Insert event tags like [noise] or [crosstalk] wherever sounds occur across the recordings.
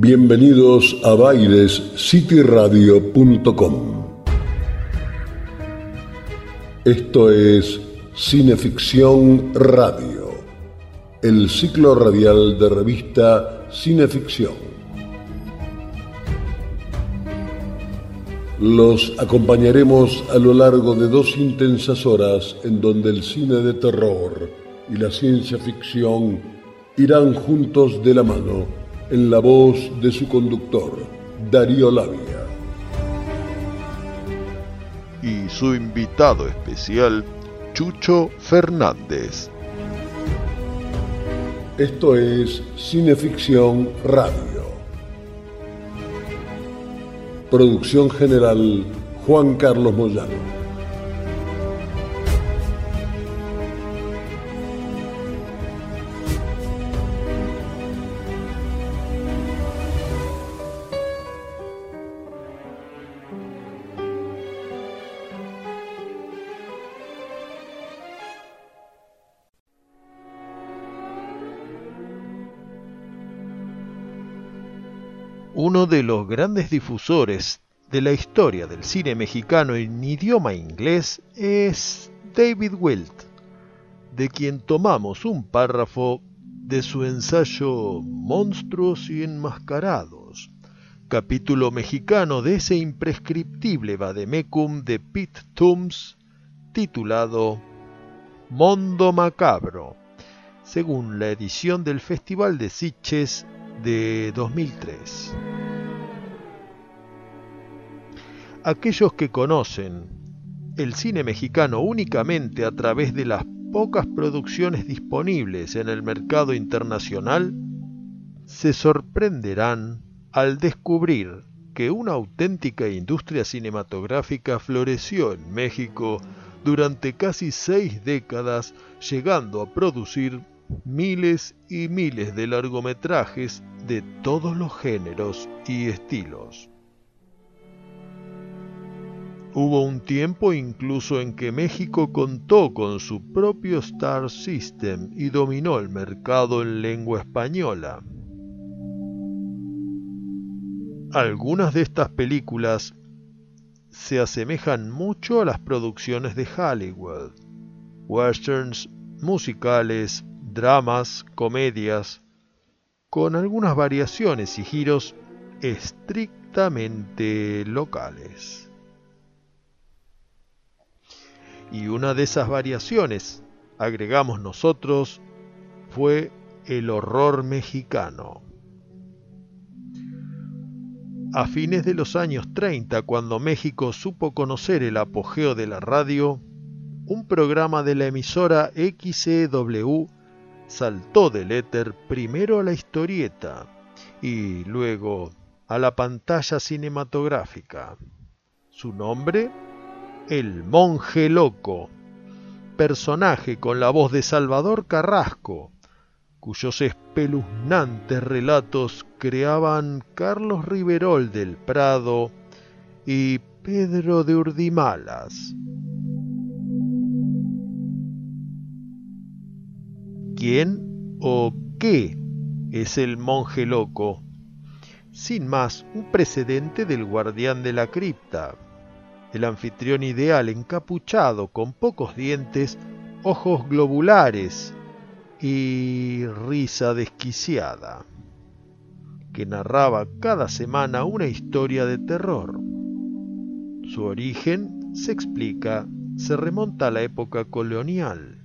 Bienvenidos a bairescityradio.com. Esto es Cineficción Radio, el ciclo radial de revista Cineficción. Los acompañaremos a lo largo de dos intensas horas en donde el cine de terror y la ciencia ficción irán juntos de la mano en la voz de su conductor, Darío Labia. Y su invitado especial, Chucho Fernández. Esto es Cineficción Radio. Producción general, Juan Carlos Moyano. Uno de los grandes difusores de la historia del cine mexicano en idioma inglés es David Wilt, de quien tomamos un párrafo de su ensayo Monstruos y Enmascarados, capítulo mexicano de ese imprescriptible vademecum de Pete Toombs titulado Mondo Macabro, según la edición del Festival de Sitges de 2003. Aquellos que conocen el cine mexicano únicamente a través de las pocas producciones disponibles en el mercado internacional, se sorprenderán al descubrir que una auténtica industria cinematográfica floreció en México durante casi seis décadas, llegando a producir miles y miles de largometrajes de todos los géneros y estilos. Hubo un tiempo incluso en que México contó con su propio Star System y dominó el mercado en lengua española. Algunas de estas películas se asemejan mucho a las producciones de Hollywood, westerns musicales, dramas, comedias, con algunas variaciones y giros estrictamente locales. Y una de esas variaciones, agregamos nosotros, fue el horror mexicano. A fines de los años 30, cuando México supo conocer el apogeo de la radio, un programa de la emisora XCW saltó del éter primero a la historieta y luego a la pantalla cinematográfica. Su nombre, El Monje Loco, personaje con la voz de Salvador Carrasco, cuyos espeluznantes relatos creaban Carlos Riverol del Prado y Pedro de Urdimalas. quién o qué es el monje loco. Sin más, un precedente del guardián de la cripta, el anfitrión ideal encapuchado con pocos dientes, ojos globulares y risa desquiciada, que narraba cada semana una historia de terror. Su origen, se explica, se remonta a la época colonial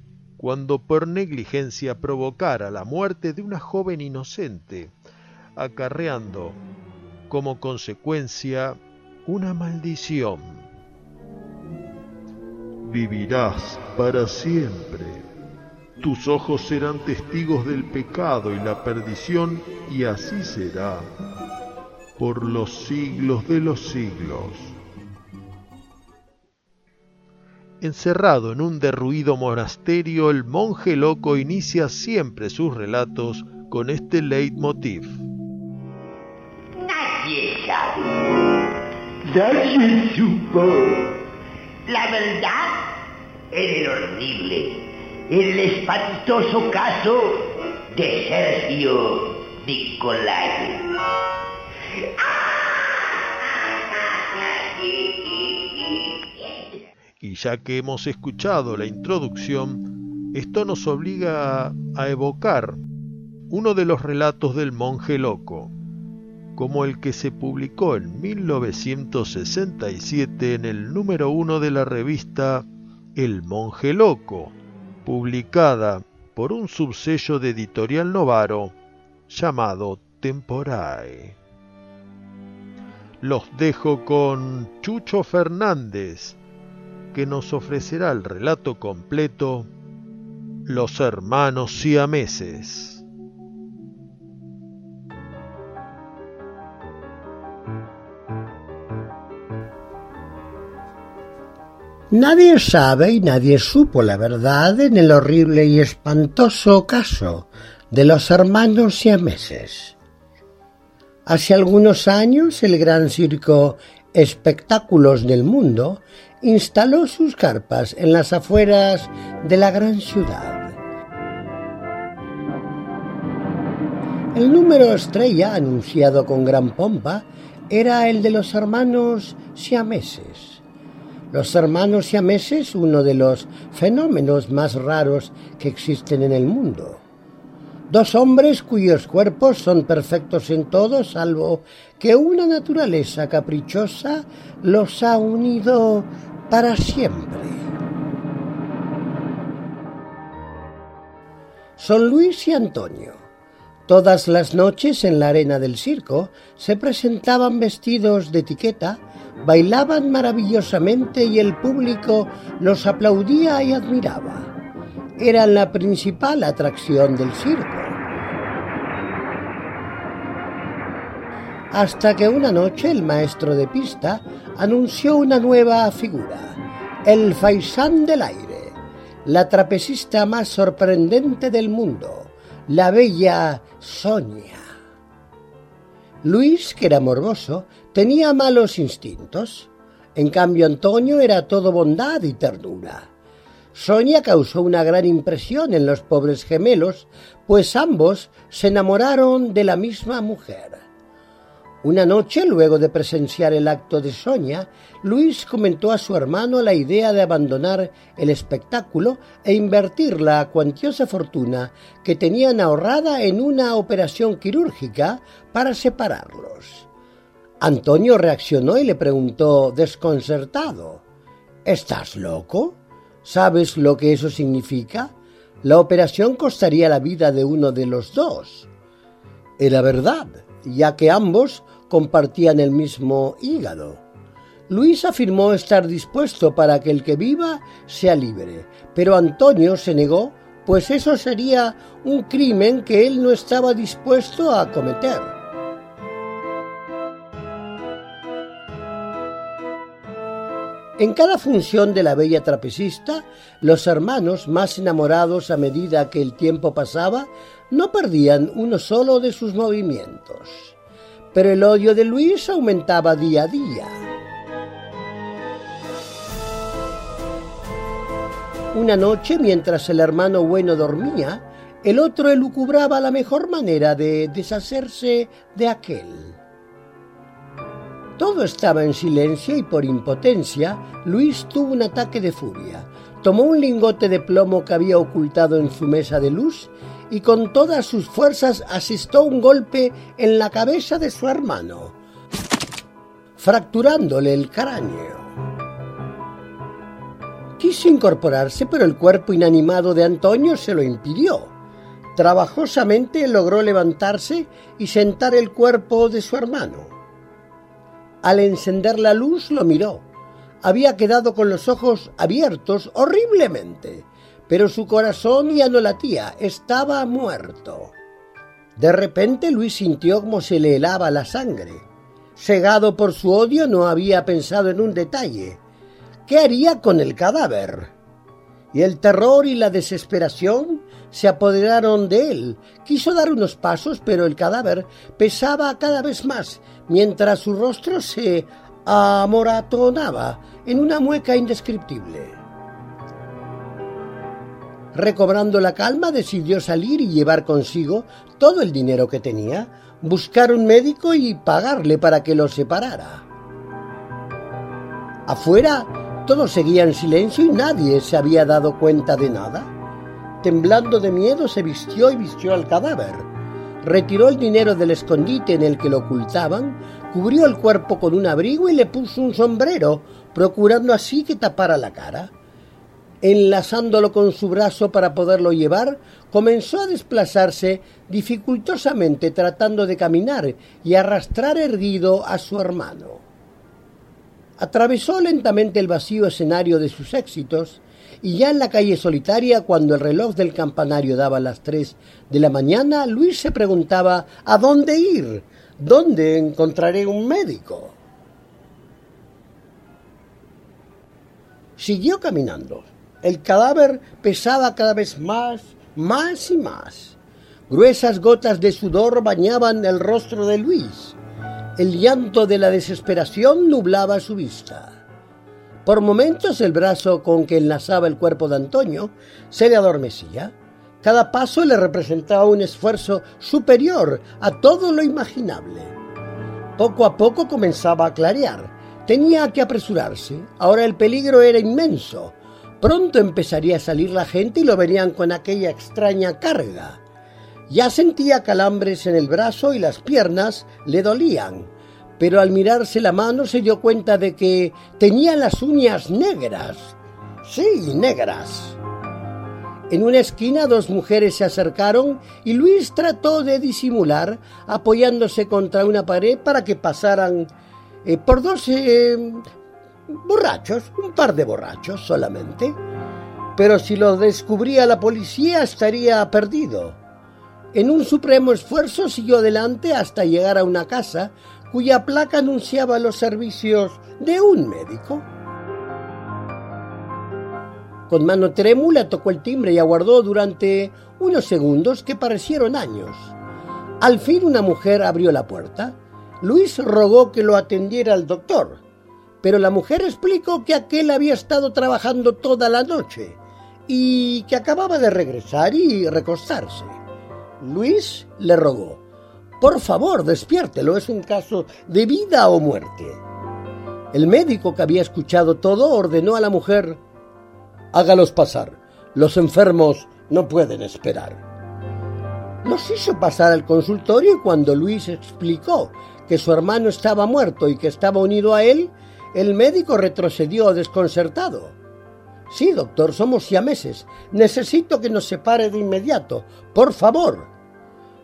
cuando por negligencia provocara la muerte de una joven inocente, acarreando como consecuencia una maldición. Vivirás para siempre. Tus ojos serán testigos del pecado y la perdición, y así será por los siglos de los siglos. Encerrado en un derruido monasterio, el monje loco inicia siempre sus relatos con este leitmotiv. Nadie sabe. Nadie supo. La verdad en el horrible, el espantoso caso de Sergio Nicolai. Y ya que hemos escuchado la introducción, esto nos obliga a evocar uno de los relatos del monje loco, como el que se publicó en 1967 en el número uno de la revista El monje loco, publicada por un subsello de editorial Novaro llamado Temporae. Los dejo con Chucho Fernández, que nos ofrecerá el relato completo Los hermanos siameses. Nadie sabe y nadie supo la verdad en el horrible y espantoso caso de los hermanos siameses. Hace algunos años el gran circo Espectáculos del Mundo instaló sus carpas en las afueras de la gran ciudad. El número estrella anunciado con gran pompa era el de los hermanos siameses los hermanos siameses, uno de los fenómenos más raros que existen en el mundo. Dos hombres cuyos cuerpos son perfectos en todo, salvo que una naturaleza caprichosa los ha unido para siempre. Son Luis y Antonio. Todas las noches en la arena del circo se presentaban vestidos de etiqueta bailaban maravillosamente y el público los aplaudía y admiraba. Eran la principal atracción del circo. Hasta que una noche el maestro de pista anunció una nueva figura, el faisán del aire, la trapecista más sorprendente del mundo, la bella Sonia. Luis, que era morboso, tenía malos instintos. En cambio, Antonio era todo bondad y ternura. Sonia causó una gran impresión en los pobres gemelos, pues ambos se enamoraron de la misma mujer. Una noche, luego de presenciar el acto de Sonia, Luis comentó a su hermano la idea de abandonar el espectáculo e invertir la cuantiosa fortuna que tenían ahorrada en una operación quirúrgica para separarlos. Antonio reaccionó y le preguntó desconcertado, ¿Estás loco? ¿Sabes lo que eso significa? La operación costaría la vida de uno de los dos. Era verdad, ya que ambos compartían el mismo hígado. Luis afirmó estar dispuesto para que el que viva sea libre, pero Antonio se negó, pues eso sería un crimen que él no estaba dispuesto a cometer. En cada función de la bella trapecista, los hermanos, más enamorados a medida que el tiempo pasaba, no perdían uno solo de sus movimientos pero el odio de Luis aumentaba día a día. Una noche, mientras el hermano bueno dormía, el otro elucubraba la mejor manera de deshacerse de aquel. Todo estaba en silencio y por impotencia, Luis tuvo un ataque de furia. Tomó un lingote de plomo que había ocultado en su mesa de luz y con todas sus fuerzas asistó un golpe en la cabeza de su hermano, fracturándole el cráneo. Quiso incorporarse, pero el cuerpo inanimado de Antonio se lo impidió. Trabajosamente logró levantarse y sentar el cuerpo de su hermano. Al encender la luz lo miró. Había quedado con los ojos abiertos horriblemente pero su corazón ya no latía, estaba muerto. De repente Luis sintió como se le helaba la sangre. Cegado por su odio, no había pensado en un detalle. ¿Qué haría con el cadáver? Y el terror y la desesperación se apoderaron de él. Quiso dar unos pasos, pero el cadáver pesaba cada vez más, mientras su rostro se amoratonaba en una mueca indescriptible. Recobrando la calma, decidió salir y llevar consigo todo el dinero que tenía. buscar un médico y pagarle para que lo separara. Afuera todo seguía en silencio y nadie se había dado cuenta de nada. Temblando de miedo se vistió y vistió al cadáver. Retiró el dinero del escondite en el que lo ocultaban, cubrió el cuerpo con un abrigo y le puso un sombrero, procurando así que tapara la cara. Enlazándolo con su brazo para poderlo llevar, comenzó a desplazarse dificultosamente tratando de caminar y arrastrar erguido a su hermano. Atravesó lentamente el vacío escenario de sus éxitos y ya en la calle solitaria, cuando el reloj del campanario daba las tres de la mañana, Luis se preguntaba ¿a dónde ir? ¿Dónde encontraré un médico? Siguió caminando. El cadáver pesaba cada vez más, más y más. Gruesas gotas de sudor bañaban el rostro de Luis. El llanto de la desesperación nublaba su vista. Por momentos el brazo con que enlazaba el cuerpo de Antonio se le adormecía. Cada paso le representaba un esfuerzo superior a todo lo imaginable. Poco a poco comenzaba a clarear. Tenía que apresurarse. Ahora el peligro era inmenso. Pronto empezaría a salir la gente y lo verían con aquella extraña carga. Ya sentía calambres en el brazo y las piernas le dolían, pero al mirarse la mano se dio cuenta de que tenía las uñas negras. Sí, negras. En una esquina dos mujeres se acercaron y Luis trató de disimular apoyándose contra una pared para que pasaran eh, por dos eh, borrachos, un par de borrachos solamente. Pero si lo descubría la policía estaría perdido. En un supremo esfuerzo siguió adelante hasta llegar a una casa cuya placa anunciaba los servicios de un médico. Con mano trémula tocó el timbre y aguardó durante unos segundos que parecieron años. Al fin una mujer abrió la puerta. Luis rogó que lo atendiera el doctor, pero la mujer explicó que aquel había estado trabajando toda la noche y que acababa de regresar y recostarse. Luis le rogó, por favor, despiértelo, es un caso de vida o muerte. El médico que había escuchado todo ordenó a la mujer, hágalos pasar, los enfermos no pueden esperar. Los hizo pasar al consultorio y cuando Luis explicó que su hermano estaba muerto y que estaba unido a él, el médico retrocedió desconcertado. Sí, doctor, somos siameses. Necesito que nos separe de inmediato. Por favor.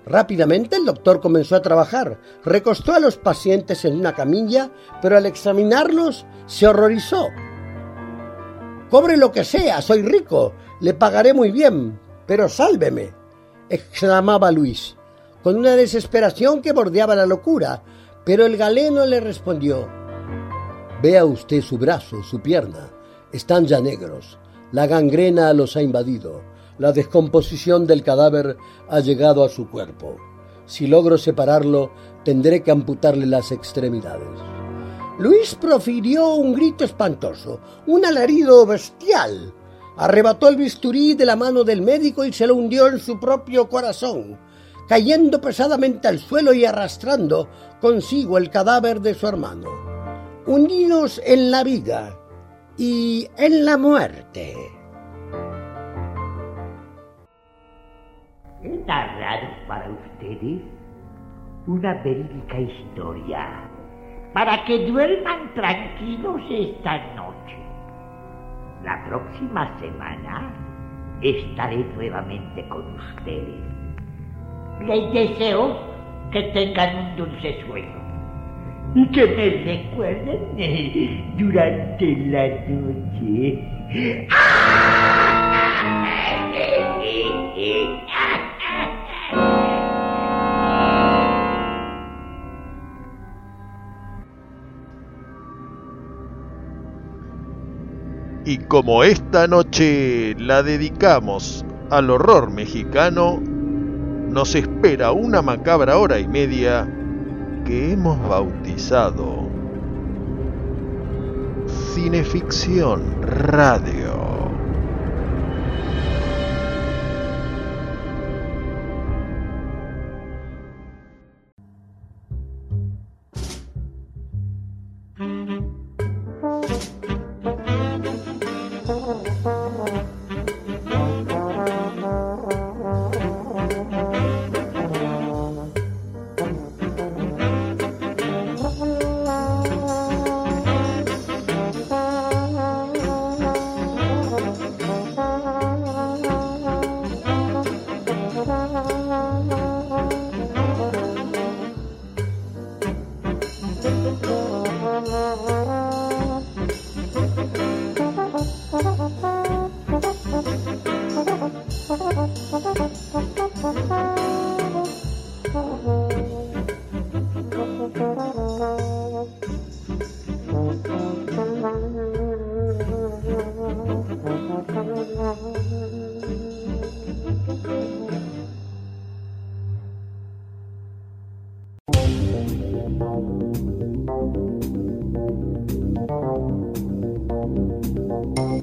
Rápidamente el doctor comenzó a trabajar. Recostó a los pacientes en una camilla, pero al examinarlos se horrorizó. Cobre lo que sea, soy rico, le pagaré muy bien, pero sálveme, exclamaba Luis, con una desesperación que bordeaba la locura, pero el galeno le respondió, Vea usted su brazo, su pierna, están ya negros, la gangrena los ha invadido, la descomposición del cadáver ha llegado a su cuerpo. Si logro separarlo, tendré que amputarle las extremidades. Luis profirió un grito espantoso, un alarido bestial. Arrebató el bisturí de la mano del médico y se lo hundió en su propio corazón, cayendo pesadamente al suelo y arrastrando consigo el cadáver de su hermano. Unidos en la vida y en la muerte. He narrado para ustedes una verídica historia para que duerman tranquilos esta noche. La próxima semana estaré nuevamente con ustedes. Les deseo que tengan un dulce sueño y que me recuerden durante la noche. Y como esta noche la dedicamos al horror mexicano, nos espera una macabra hora y media que hemos bautizado Cineficción Radio.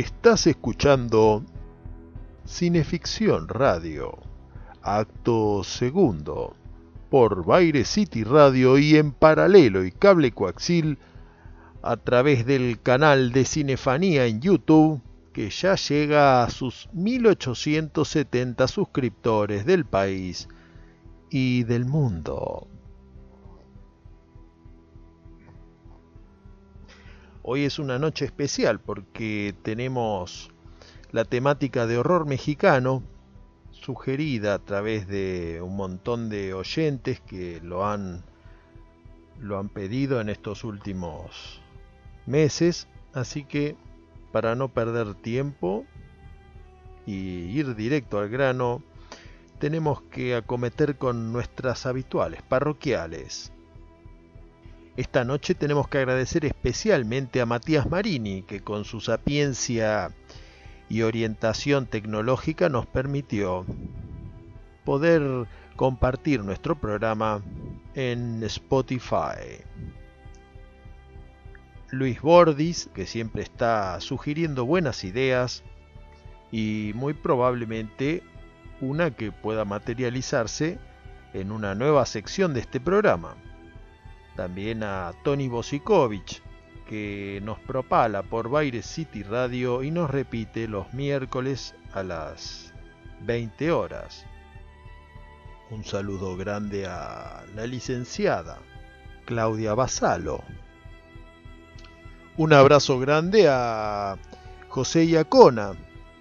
Estás escuchando Cineficción Radio, acto segundo, por Baire City Radio y en paralelo y cable coaxil a través del canal de Cinefanía en YouTube, que ya llega a sus 1870 suscriptores del país y del mundo. Hoy es una noche especial porque tenemos la temática de horror mexicano sugerida a través de un montón de oyentes que lo han lo han pedido en estos últimos meses, así que para no perder tiempo y ir directo al grano, tenemos que acometer con nuestras habituales parroquiales. Esta noche tenemos que agradecer especialmente a Matías Marini, que con su sapiencia y orientación tecnológica nos permitió poder compartir nuestro programa en Spotify. Luis Bordis, que siempre está sugiriendo buenas ideas y muy probablemente una que pueda materializarse en una nueva sección de este programa también a Tony Bosikovic, que nos propala por Baire City Radio y nos repite los miércoles a las 20 horas. Un saludo grande a la licenciada Claudia Basalo. Un abrazo grande a José Iacona,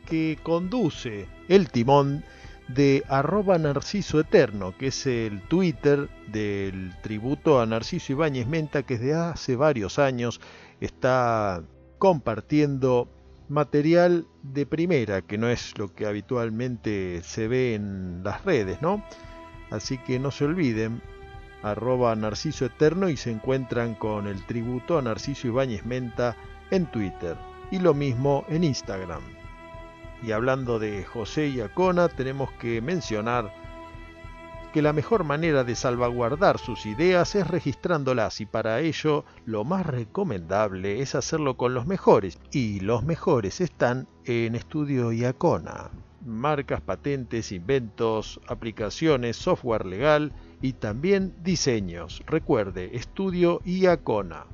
que conduce el timón de arroba Narciso Eterno, que es el Twitter del tributo a Narciso Ibáñez Menta, que desde hace varios años está compartiendo material de primera, que no es lo que habitualmente se ve en las redes, ¿no? Así que no se olviden, arroba Narciso Eterno y se encuentran con el tributo a Narciso Ibáñez Menta en Twitter y lo mismo en Instagram. Y hablando de José y Acona, tenemos que mencionar que la mejor manera de salvaguardar sus ideas es registrándolas y para ello lo más recomendable es hacerlo con los mejores y los mejores están en Estudio Iacona. Marcas, patentes, inventos, aplicaciones, software legal y también diseños. Recuerde, Estudio Iacona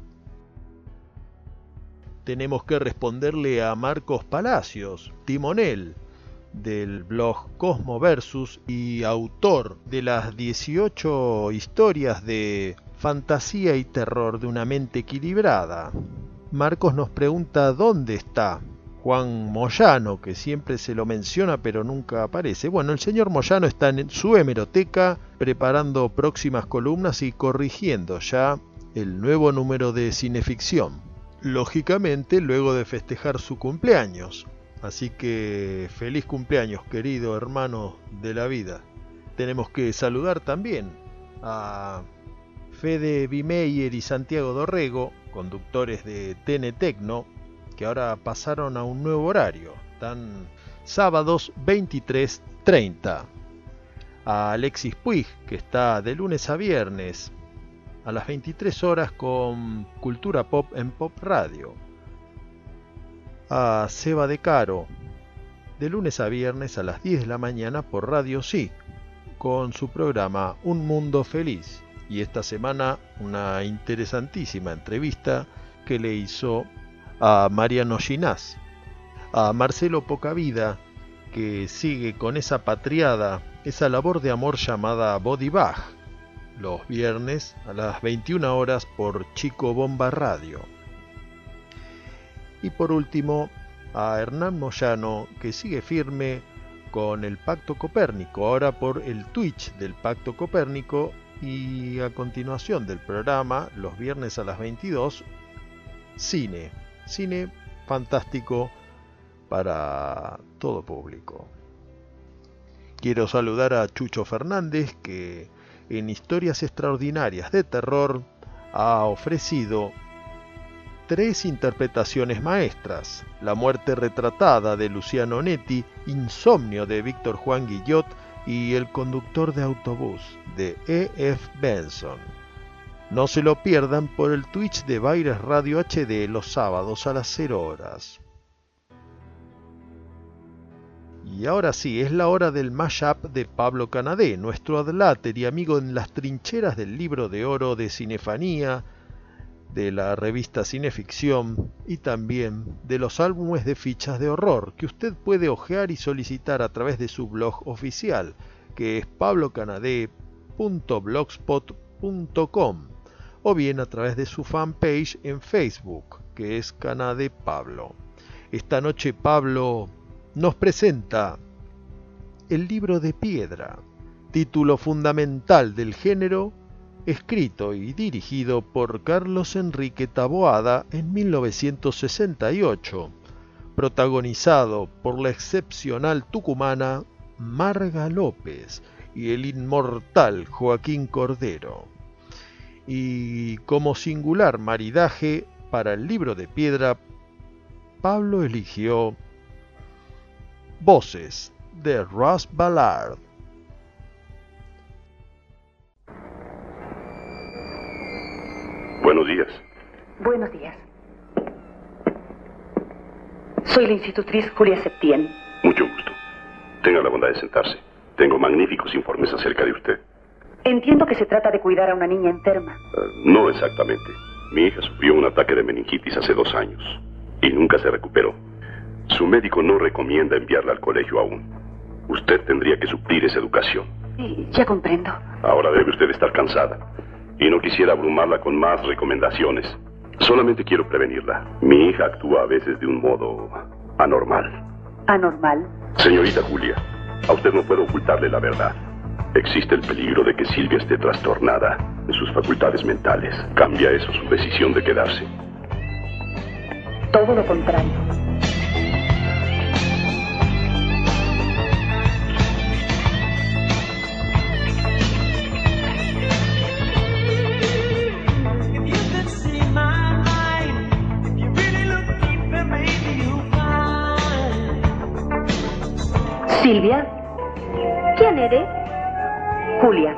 tenemos que responderle a Marcos Palacios, timonel del blog Cosmo Versus y autor de las 18 historias de fantasía y terror de una mente equilibrada. Marcos nos pregunta dónde está Juan Moyano, que siempre se lo menciona pero nunca aparece. Bueno, el señor Moyano está en su hemeroteca preparando próximas columnas y corrigiendo ya el nuevo número de cineficción lógicamente luego de festejar su cumpleaños. Así que feliz cumpleaños, querido hermano de la vida. Tenemos que saludar también a Fede Bimeyer y Santiago Dorrego, conductores de TN Tecno, que ahora pasaron a un nuevo horario. Están sábados 23.30. A Alexis Puig, que está de lunes a viernes a las 23 horas con Cultura Pop en Pop Radio. A Seba de Caro, de lunes a viernes a las 10 de la mañana por Radio Sí, con su programa Un Mundo Feliz. Y esta semana una interesantísima entrevista que le hizo a Mariano Ginás. a Marcelo Pocavida, que sigue con esa patriada, esa labor de amor llamada Body Bag, los viernes a las 21 horas por Chico Bomba Radio. Y por último, a Hernán Moyano, que sigue firme con el Pacto Copérnico, ahora por el Twitch del Pacto Copérnico y a continuación del programa, los viernes a las 22, cine, cine fantástico para todo público. Quiero saludar a Chucho Fernández que en Historias Extraordinarias de Terror ha ofrecido tres interpretaciones maestras, La muerte retratada de Luciano Netti, Insomnio de Víctor Juan Guillot y El conductor de autobús de E. F. Benson. No se lo pierdan por el Twitch de Baires Radio HD los sábados a las 0 horas. Y ahora sí, es la hora del mashup de Pablo Canadé, nuestro adláter y amigo en las trincheras del libro de oro de Cinefanía, de la revista Cineficción y también de los álbumes de fichas de horror que usted puede hojear y solicitar a través de su blog oficial, que es pablocanadé.blogspot.com o bien a través de su fanpage en Facebook, que es Canadé Pablo. Esta noche Pablo nos presenta El libro de piedra, título fundamental del género, escrito y dirigido por Carlos Enrique Taboada en 1968, protagonizado por la excepcional tucumana Marga López y el inmortal Joaquín Cordero. Y como singular maridaje para el libro de piedra, Pablo eligió Voces de Ross Ballard. Buenos días. Buenos días. Soy la institutriz Julia Septién. Mucho gusto. Tenga la bondad de sentarse. Tengo magníficos informes acerca de usted. Entiendo que se trata de cuidar a una niña enferma. Uh, no exactamente. Mi hija sufrió un ataque de meningitis hace dos años y nunca se recuperó. Su médico no recomienda enviarla al colegio aún. Usted tendría que suplir esa educación. Sí, ya comprendo. Ahora debe usted estar cansada. Y no quisiera abrumarla con más recomendaciones. Solamente quiero prevenirla. Mi hija actúa a veces de un modo anormal. ¿Anormal? Señorita Julia, a usted no puedo ocultarle la verdad. Existe el peligro de que Silvia esté trastornada en sus facultades mentales. ¿Cambia eso su decisión de quedarse? Todo lo contrario. Silvia, ¿quién eres? Julia,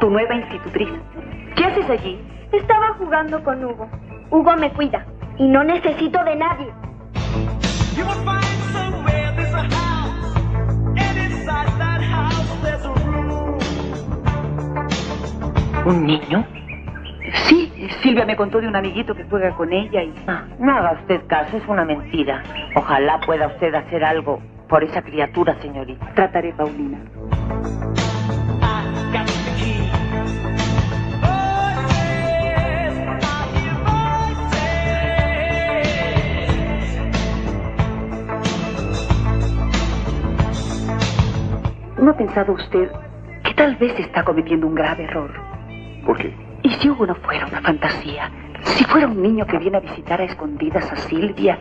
tu nueva institutriz. ¿Qué haces allí? Estaba jugando con Hugo. Hugo me cuida y no necesito de nadie. ¿Un niño? Sí, Silvia me contó de un amiguito que juega con ella y... Ah, no haga usted caso, es una mentira. Ojalá pueda usted hacer algo por esa criatura, señorita. Trataré, Paulina. ¿No ha pensado usted que tal vez está cometiendo un grave error? ¿Por qué? ¿Y si Hugo no fuera una fantasía? Si fuera un niño que viene a visitar a escondidas a Silvia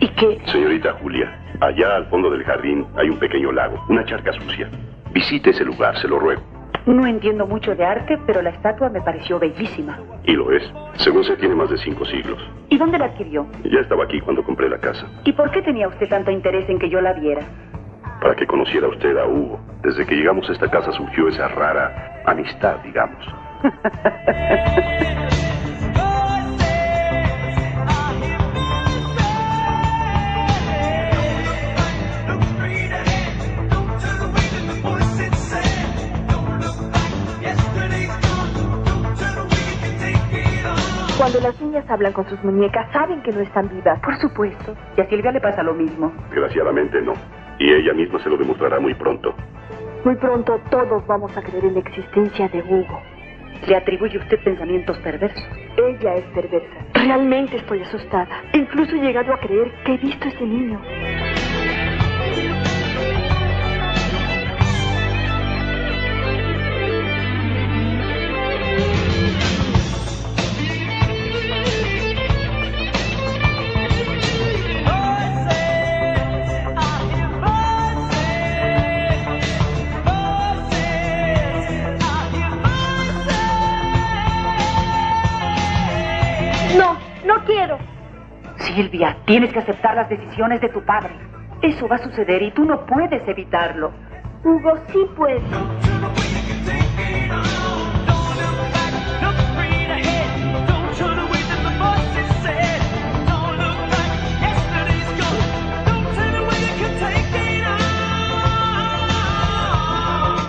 y que... Señorita Julia, allá al fondo del jardín hay un pequeño lago, una charca sucia. Visite ese lugar, se lo ruego. No entiendo mucho de arte, pero la estatua me pareció bellísima. Y lo es. Según se tiene más de cinco siglos. ¿Y dónde la adquirió? Ya estaba aquí cuando compré la casa. ¿Y por qué tenía usted tanto interés en que yo la viera? Para que conociera usted a Hugo. Desde que llegamos a esta casa surgió esa rara amistad, digamos. [laughs] Cuando las niñas hablan con sus muñecas, saben que no están vivas. Por supuesto. Y a Silvia le pasa lo mismo. Desgraciadamente no. Y ella misma se lo demostrará muy pronto. Muy pronto todos vamos a creer en la existencia de Hugo. ¿Le atribuye usted pensamientos perversos? Ella es perversa. Realmente estoy asustada. Incluso he llegado a creer que he visto a ese niño. Silvia, tienes que aceptar las decisiones de tu padre. Eso va a suceder y tú no puedes evitarlo. Hugo sí puede.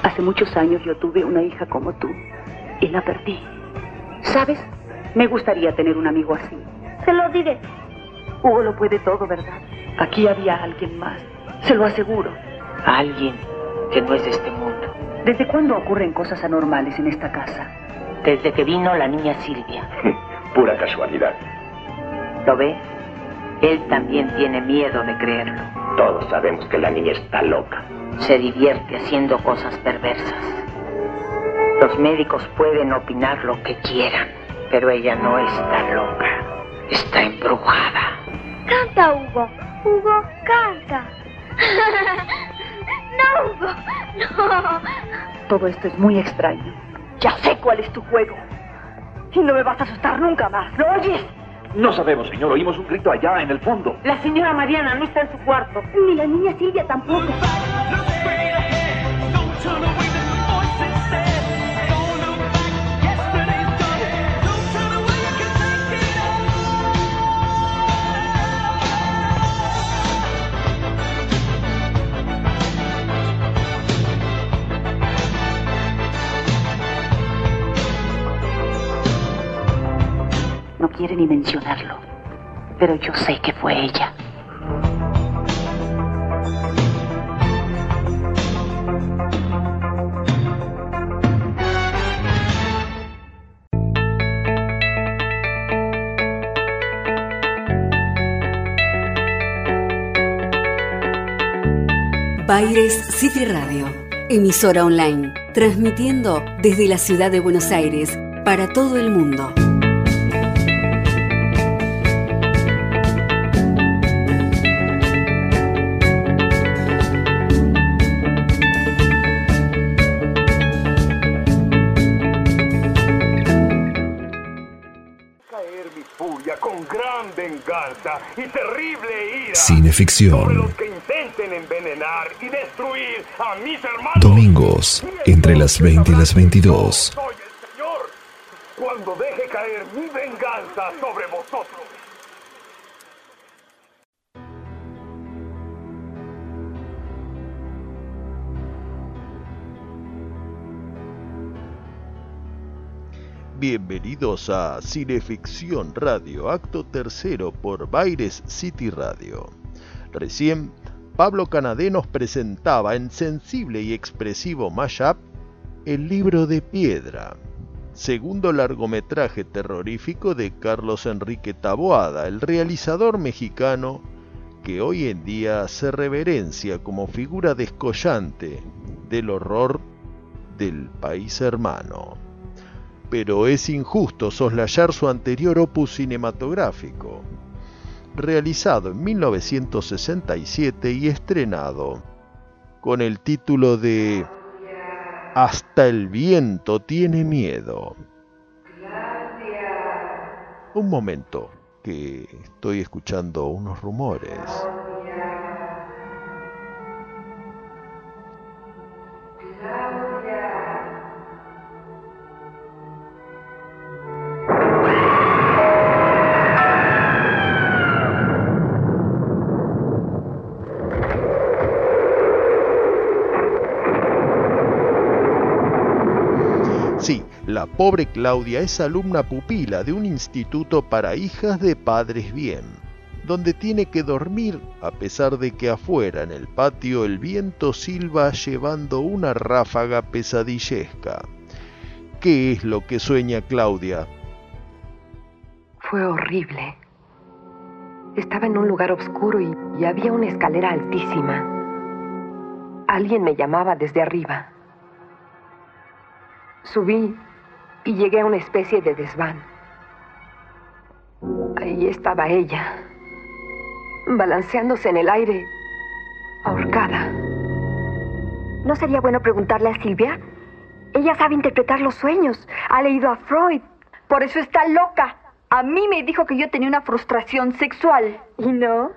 Hace muchos años yo tuve una hija como tú y la perdí. ¿Sabes? Me gustaría tener un amigo así. Se lo diré. Hugo lo puede todo, ¿verdad? Aquí había alguien más. Se lo aseguro. Alguien que no es de este mundo. ¿Desde cuándo ocurren cosas anormales en esta casa? Desde que vino la niña Silvia. [laughs] Pura casualidad. ¿Lo ve? Él también tiene miedo de creerlo. Todos sabemos que la niña está loca. Se divierte haciendo cosas perversas. Los médicos pueden opinar lo que quieran, pero ella no está loca. Está embrujada. Canta, Hugo. Hugo, canta. [laughs] no, Hugo, no. Todo esto es muy extraño. Ya sé cuál es tu juego. Y no me vas a asustar nunca más. ¿Lo oyes? No sabemos, señor. Oímos un grito allá en el fondo. La señora Mariana no está en su cuarto. Ni la niña Silvia tampoco. No quiere ni mencionarlo. Pero yo sé que fue ella. Baires City Radio, emisora online, transmitiendo desde la ciudad de Buenos Aires para todo el mundo. Y terrible ira Cineficción. sobre los que intenten envenenar y destruir a mis hermanos. Domingos, entre las 20 y las 22. Soy Bienvenidos a Cineficción Radio, acto tercero por Baires City Radio. Recién, Pablo Canadé nos presentaba en sensible y expresivo mashup El libro de piedra, segundo largometraje terrorífico de Carlos Enrique Taboada, el realizador mexicano que hoy en día se reverencia como figura descollante del horror del país hermano pero es injusto soslayar su anterior opus cinematográfico, realizado en 1967 y estrenado con el título de Hasta el viento tiene miedo. Un momento, que estoy escuchando unos rumores. Pobre Claudia es alumna pupila de un instituto para hijas de padres bien, donde tiene que dormir a pesar de que afuera en el patio el viento silba llevando una ráfaga pesadillesca. ¿Qué es lo que sueña Claudia? Fue horrible. Estaba en un lugar oscuro y, y había una escalera altísima. Alguien me llamaba desde arriba. Subí y llegué a una especie de desván. Ahí estaba ella, balanceándose en el aire, ahorcada. ¿No sería bueno preguntarle a Silvia? Ella sabe interpretar los sueños. Ha leído a Freud. Por eso está loca. A mí me dijo que yo tenía una frustración sexual. ¿Y no?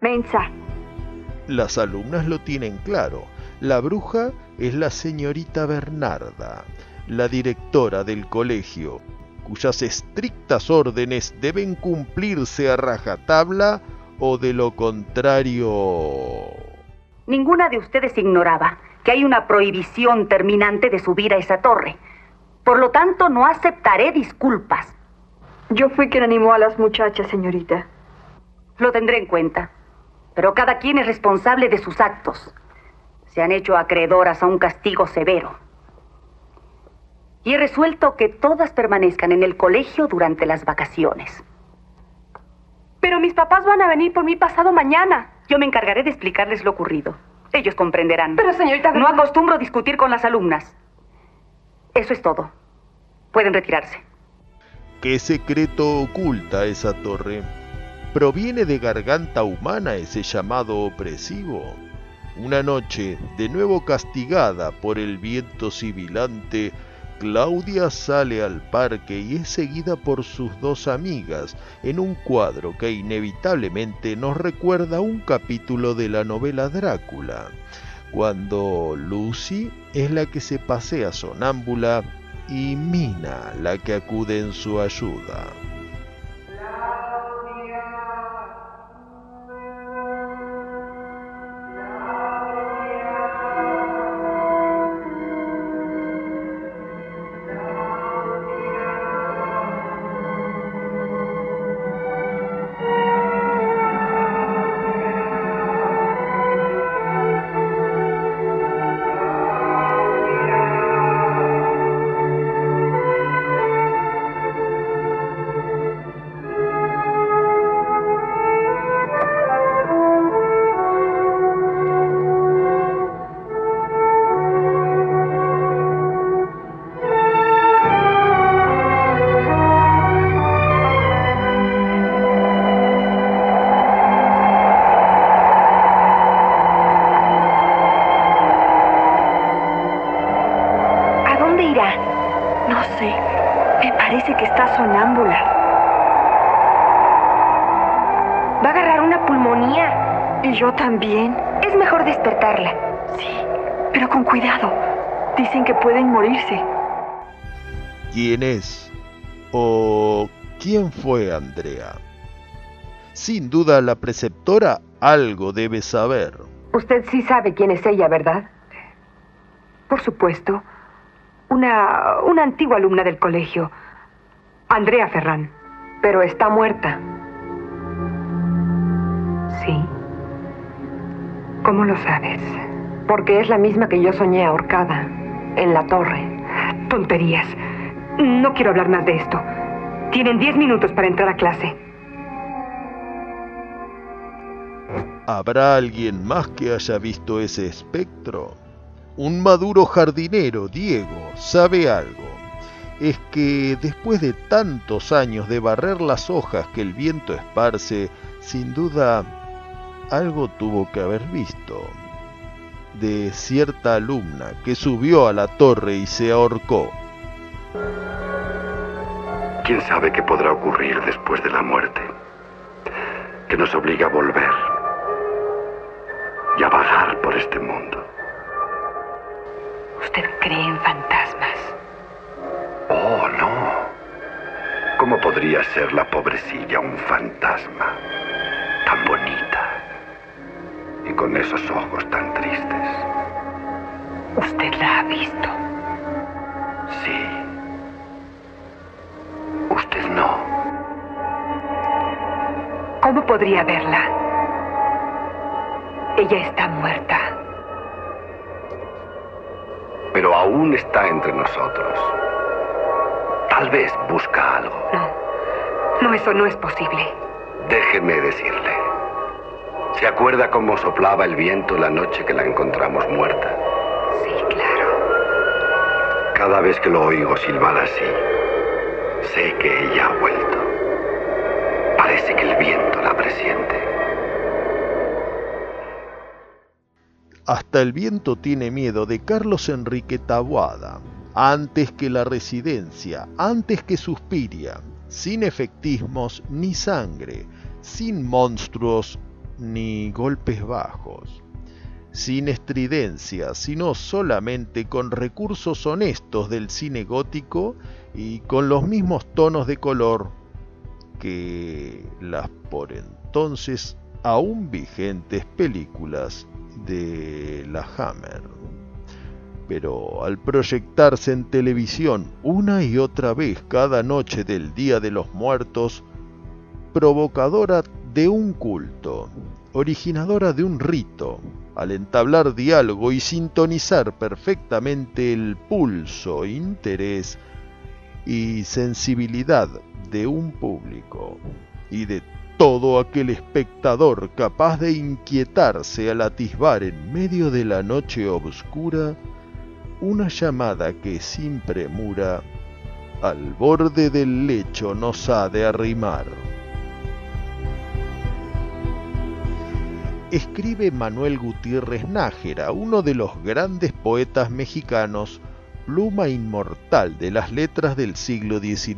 Mensa. Las alumnas lo tienen claro. La bruja es la señorita Bernarda, la directora del colegio, cuyas estrictas órdenes deben cumplirse a rajatabla o de lo contrario... Ninguna de ustedes ignoraba que hay una prohibición terminante de subir a esa torre. Por lo tanto, no aceptaré disculpas. Yo fui quien animó a las muchachas, señorita. Lo tendré en cuenta. Pero cada quien es responsable de sus actos. Se han hecho acreedoras a un castigo severo. Y he resuelto que todas permanezcan en el colegio durante las vacaciones. Pero mis papás van a venir por mí pasado mañana. Yo me encargaré de explicarles lo ocurrido. Ellos comprenderán. Pero señorita... No acostumbro discutir con las alumnas. Eso es todo. Pueden retirarse. ¿Qué secreto oculta esa torre? ¿Proviene de garganta humana ese llamado opresivo? Una noche, de nuevo castigada por el viento sibilante, Claudia sale al parque y es seguida por sus dos amigas en un cuadro que inevitablemente nos recuerda un capítulo de la novela Drácula, cuando Lucy es la que se pasea sonámbula y Mina la que acude en su ayuda. ¿A yo también. Es mejor despertarla. Sí, pero con cuidado. Dicen que pueden morirse. ¿Quién es? ¿O quién fue Andrea? Sin duda la preceptora algo debe saber. Usted sí sabe quién es ella, ¿verdad? Por supuesto. Una, una antigua alumna del colegio. Andrea Ferrán. Pero está muerta. ¿Cómo lo sabes? Porque es la misma que yo soñé ahorcada. En la torre. Tonterías. No quiero hablar más de esto. Tienen diez minutos para entrar a clase. ¿Habrá alguien más que haya visto ese espectro? Un maduro jardinero, Diego, sabe algo. Es que después de tantos años de barrer las hojas que el viento esparce, sin duda algo tuvo que haber visto. De cierta alumna que subió a la torre y se ahorcó. ¿Quién sabe qué podrá ocurrir después de la muerte? Que nos obliga a volver y a vagar por este mundo. ¿Usted cree en fantasmas? Oh, no. ¿Cómo podría ser la pobrecilla un fantasma? Tan bonita y con esos ojos tan tristes. ¿Usted la ha visto? Sí. Usted no. ¿Cómo podría verla? Ella está muerta. Pero aún está entre nosotros. Tal vez busca algo. No. No, eso no es posible. Déjeme decirle. ¿Se acuerda cómo soplaba el viento la noche que la encontramos muerta? Sí, claro. Cada vez que lo oigo silbar así, sé que ella ha vuelto. Parece que el viento la presiente. Hasta el viento tiene miedo de Carlos Enrique Taboada, antes que la residencia, antes que Suspiria, sin efectismos ni sangre, sin monstruos ni golpes bajos, sin estridencia, sino solamente con recursos honestos del cine gótico y con los mismos tonos de color que las por entonces aún vigentes películas de la Hammer. Pero al proyectarse en televisión una y otra vez cada noche del Día de los Muertos, provocadora de un culto, originadora de un rito, al entablar diálogo y sintonizar perfectamente el pulso, interés y sensibilidad de un público y de todo aquel espectador capaz de inquietarse al atisbar en medio de la noche obscura una llamada que sin premura al borde del lecho nos ha de arrimar. Escribe Manuel Gutiérrez Nájera, uno de los grandes poetas mexicanos, pluma inmortal de las letras del siglo XIX.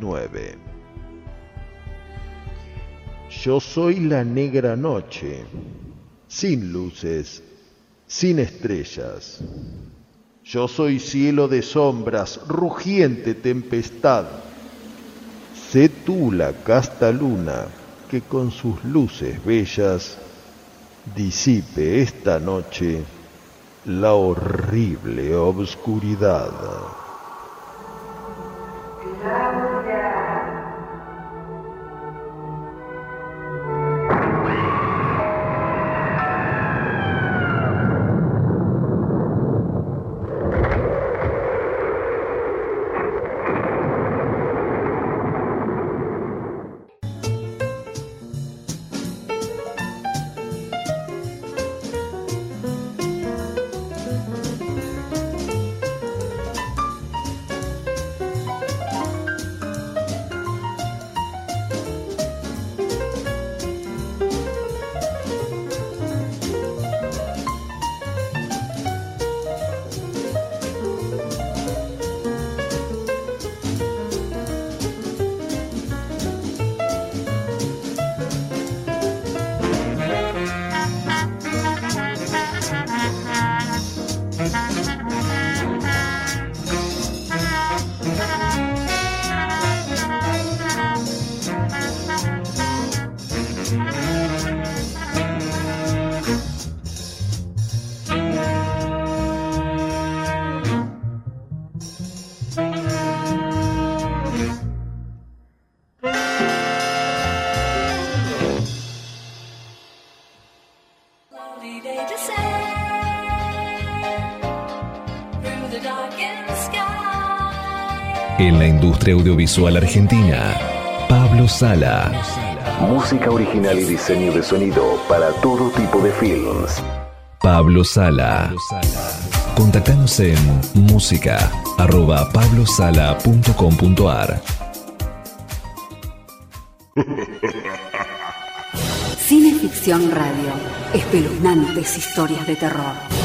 Yo soy la negra noche, sin luces, sin estrellas. Yo soy cielo de sombras, rugiente tempestad. Sé tú la casta luna que con sus luces bellas disipe esta noche la horrible obscuridad. En la industria audiovisual argentina, Pablo Sala. Música original y diseño de sonido para todo tipo de films. Pablo Sala. Contactanos en música arroba pablosala.com.ar Radio. Espeluznantes historias de terror.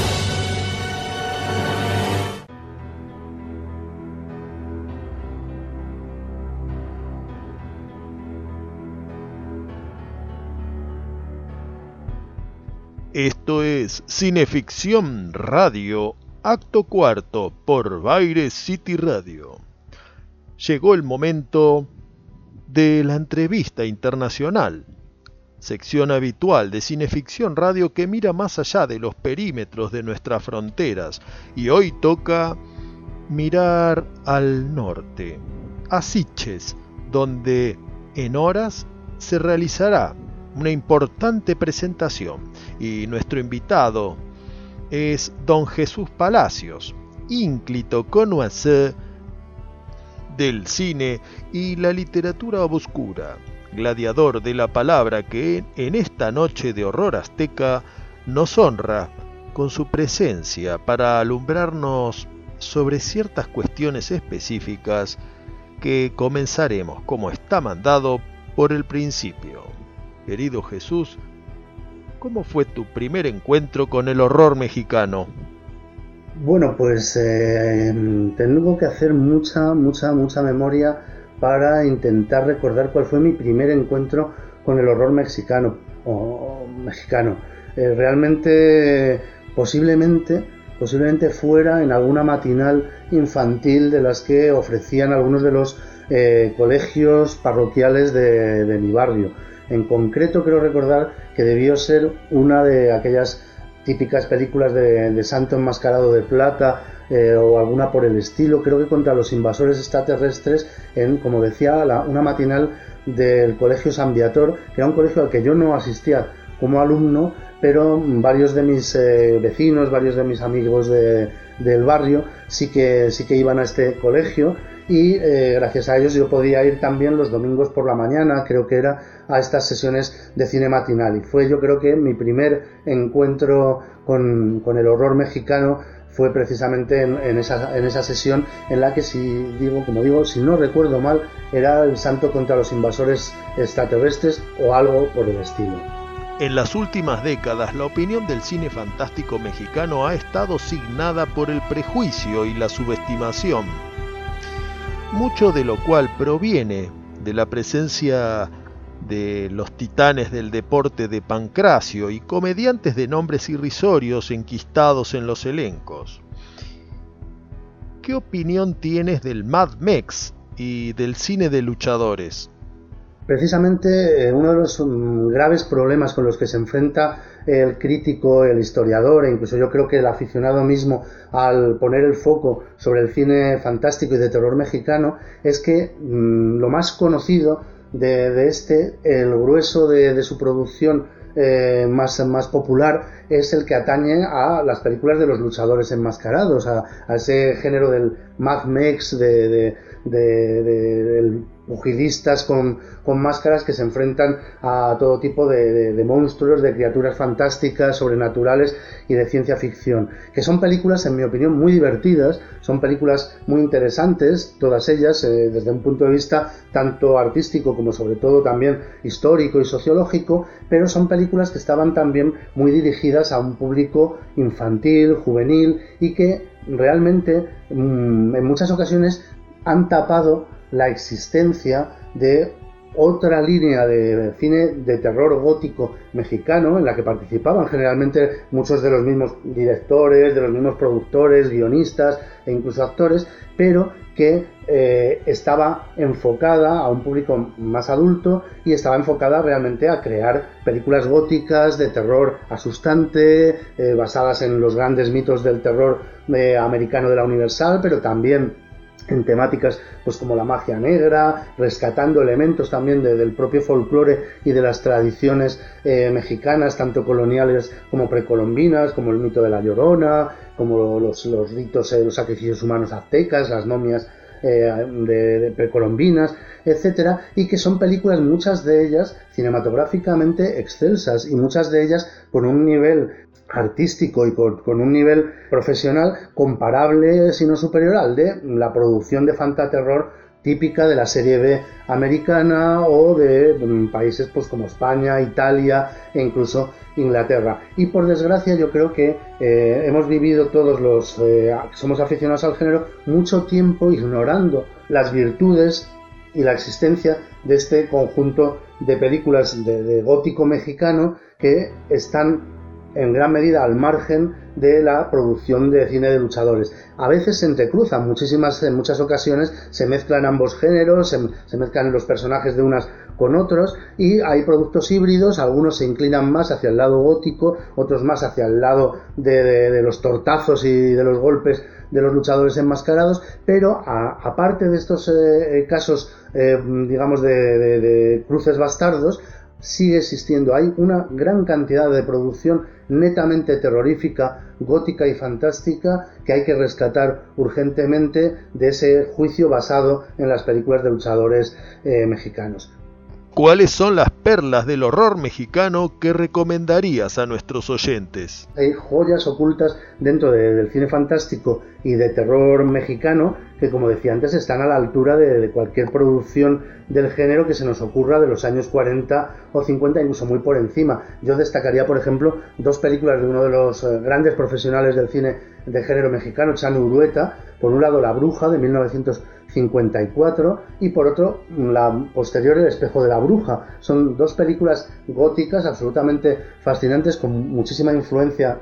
Esto es Cineficción Radio, acto cuarto, por Baire City Radio. Llegó el momento de la entrevista internacional, sección habitual de Cineficción Radio que mira más allá de los perímetros de nuestras fronteras y hoy toca mirar al norte, a Siches, donde en horas se realizará una importante presentación y nuestro invitado es don Jesús Palacios, ínclito connoisseur del cine y la literatura obscura, gladiador de la palabra que en esta noche de horror azteca nos honra con su presencia para alumbrarnos sobre ciertas cuestiones específicas que comenzaremos como está mandado por el principio. Querido Jesús, ¿cómo fue tu primer encuentro con el horror mexicano? Bueno, pues eh, tengo que hacer mucha, mucha, mucha memoria para intentar recordar cuál fue mi primer encuentro con el horror mexicano. Mexicano. Eh, realmente, posiblemente, posiblemente fuera en alguna matinal infantil de las que ofrecían algunos de los eh, colegios parroquiales de, mi barrio. En concreto, quiero recordar que debió ser una de aquellas típicas películas de, Santo Enmascarado de Plata eh, o alguna por el estilo, creo que contra los invasores extraterrestres, en, como decía, una matinal del Colegio San Viator, que era un colegio al que yo no asistía como alumno, pero varios de mis eh, vecinos, varios de mis amigos del barrio sí que, sí que iban a este colegio y eh, gracias a ellos yo podía ir también los domingos por la mañana, creo que era, a estas sesiones de cine matinal. Y fue yo creo que mi primer encuentro con, el horror mexicano fue precisamente en, esa, en esa sesión en la que, si digo, como digo, si no recuerdo mal, era el santo contra los invasores extraterrestres o algo por el estilo. En las últimas décadas, la opinión del cine fantástico mexicano ha estado signada por el prejuicio y la subestimación, mucho de lo cual proviene de la presencia de los titanes del deporte de Pancracio y comediantes de nombres irrisorios enquistados en los elencos. ¿Qué opinión tienes del Mad Mex y del cine de luchadores? Precisamente eh, uno de los mm, graves problemas con los que se enfrenta el crítico, el historiador e incluso yo creo que el aficionado mismo al poner el foco sobre el cine fantástico y de terror mexicano es que mm, lo más conocido de, este, el grueso de, su producción eh, más, más popular es el que atañe a las películas de los luchadores enmascarados, a, ese género del Mad Max, de, del pugilistas con, máscaras que se enfrentan a todo tipo de, monstruos, de criaturas fantásticas, sobrenaturales y de ciencia ficción. Que son películas, en mi opinión, muy divertidas, son películas muy interesantes, todas ellas, eh, desde un punto de vista tanto artístico como sobre todo también histórico y sociológico, pero son películas que estaban también muy dirigidas a un público infantil, juvenil y que realmente mm, en muchas ocasiones han tapado la existencia de otra línea de cine de terror gótico mexicano en la que participaban generalmente muchos de los mismos directores, de los mismos productores, guionistas e incluso actores, pero que eh, estaba enfocada a un público más adulto y estaba enfocada realmente a crear películas góticas de terror asustante, eh, basadas en los grandes mitos del terror eh, americano de la Universal, pero también en temáticas pues como la magia negra, rescatando elementos también del propio folclore y de las tradiciones eh, mexicanas, tanto coloniales como precolombinas, como el mito de la llorona, como los, los ritos, eh, los sacrificios humanos aztecas, las momias eh, de, precolombinas, etcétera, y que son películas, muchas de ellas cinematográficamente excelsas y muchas de ellas con un nivel artístico y con, un nivel profesional comparable, si no superior al de la producción de fantaterror típica de la serie B americana o de mm, países pues como España, Italia e incluso Inglaterra. Y por desgracia yo creo que eh, hemos vivido todos los que eh, somos aficionados al género mucho tiempo ignorando las virtudes y la existencia de este conjunto de películas de gótico mexicano que están en gran medida al margen de la producción de cine de luchadores. A veces se entrecruzan, muchísimas, en muchas ocasiones se mezclan ambos géneros, se, mezclan los personajes de unas con otros y hay productos híbridos, algunos se inclinan más hacia el lado gótico, otros más hacia el lado de, los tortazos y de los golpes de los luchadores enmascarados, pero aparte de estos eh, casos, eh, digamos, de, cruces bastardos, sigue existiendo. Hay una gran cantidad de producción netamente terrorífica, gótica y fantástica que hay que rescatar urgentemente de ese juicio basado en las películas de luchadores eh, mexicanos. ¿Cuáles son las perlas del horror mexicano que recomendarías a nuestros oyentes? Hay joyas ocultas dentro del cine fantástico y de terror mexicano que, como decía antes, están a la altura de, cualquier producción del género que se nos ocurra de los años 40 o 50, incluso muy por encima. Yo destacaría, por ejemplo, dos películas de uno de los eh, grandes profesionales del cine de género mexicano, Chano Urueta. Por un lado, La Bruja, de 1900 54 y por otro la posterior El espejo de la bruja. Son dos películas góticas absolutamente fascinantes con muchísima influencia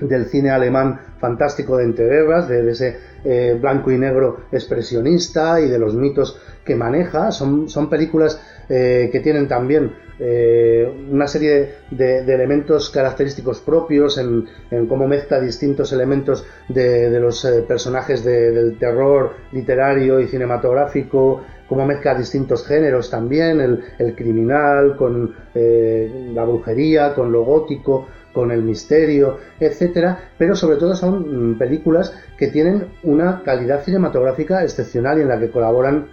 del cine alemán fantástico de entreguerras, de, ese eh, blanco y negro expresionista y de los mitos que maneja. Son, son películas eh, que tienen también eh, una serie de, elementos característicos propios en, cómo mezcla distintos elementos de, los eh, personajes del terror literario y cinematográfico, cómo mezcla distintos géneros también, el, criminal con la brujería, con lo gótico, con el misterio, etcétera, pero sobre todo son mm, películas que tienen una calidad cinematográfica excepcional y en la que colaboran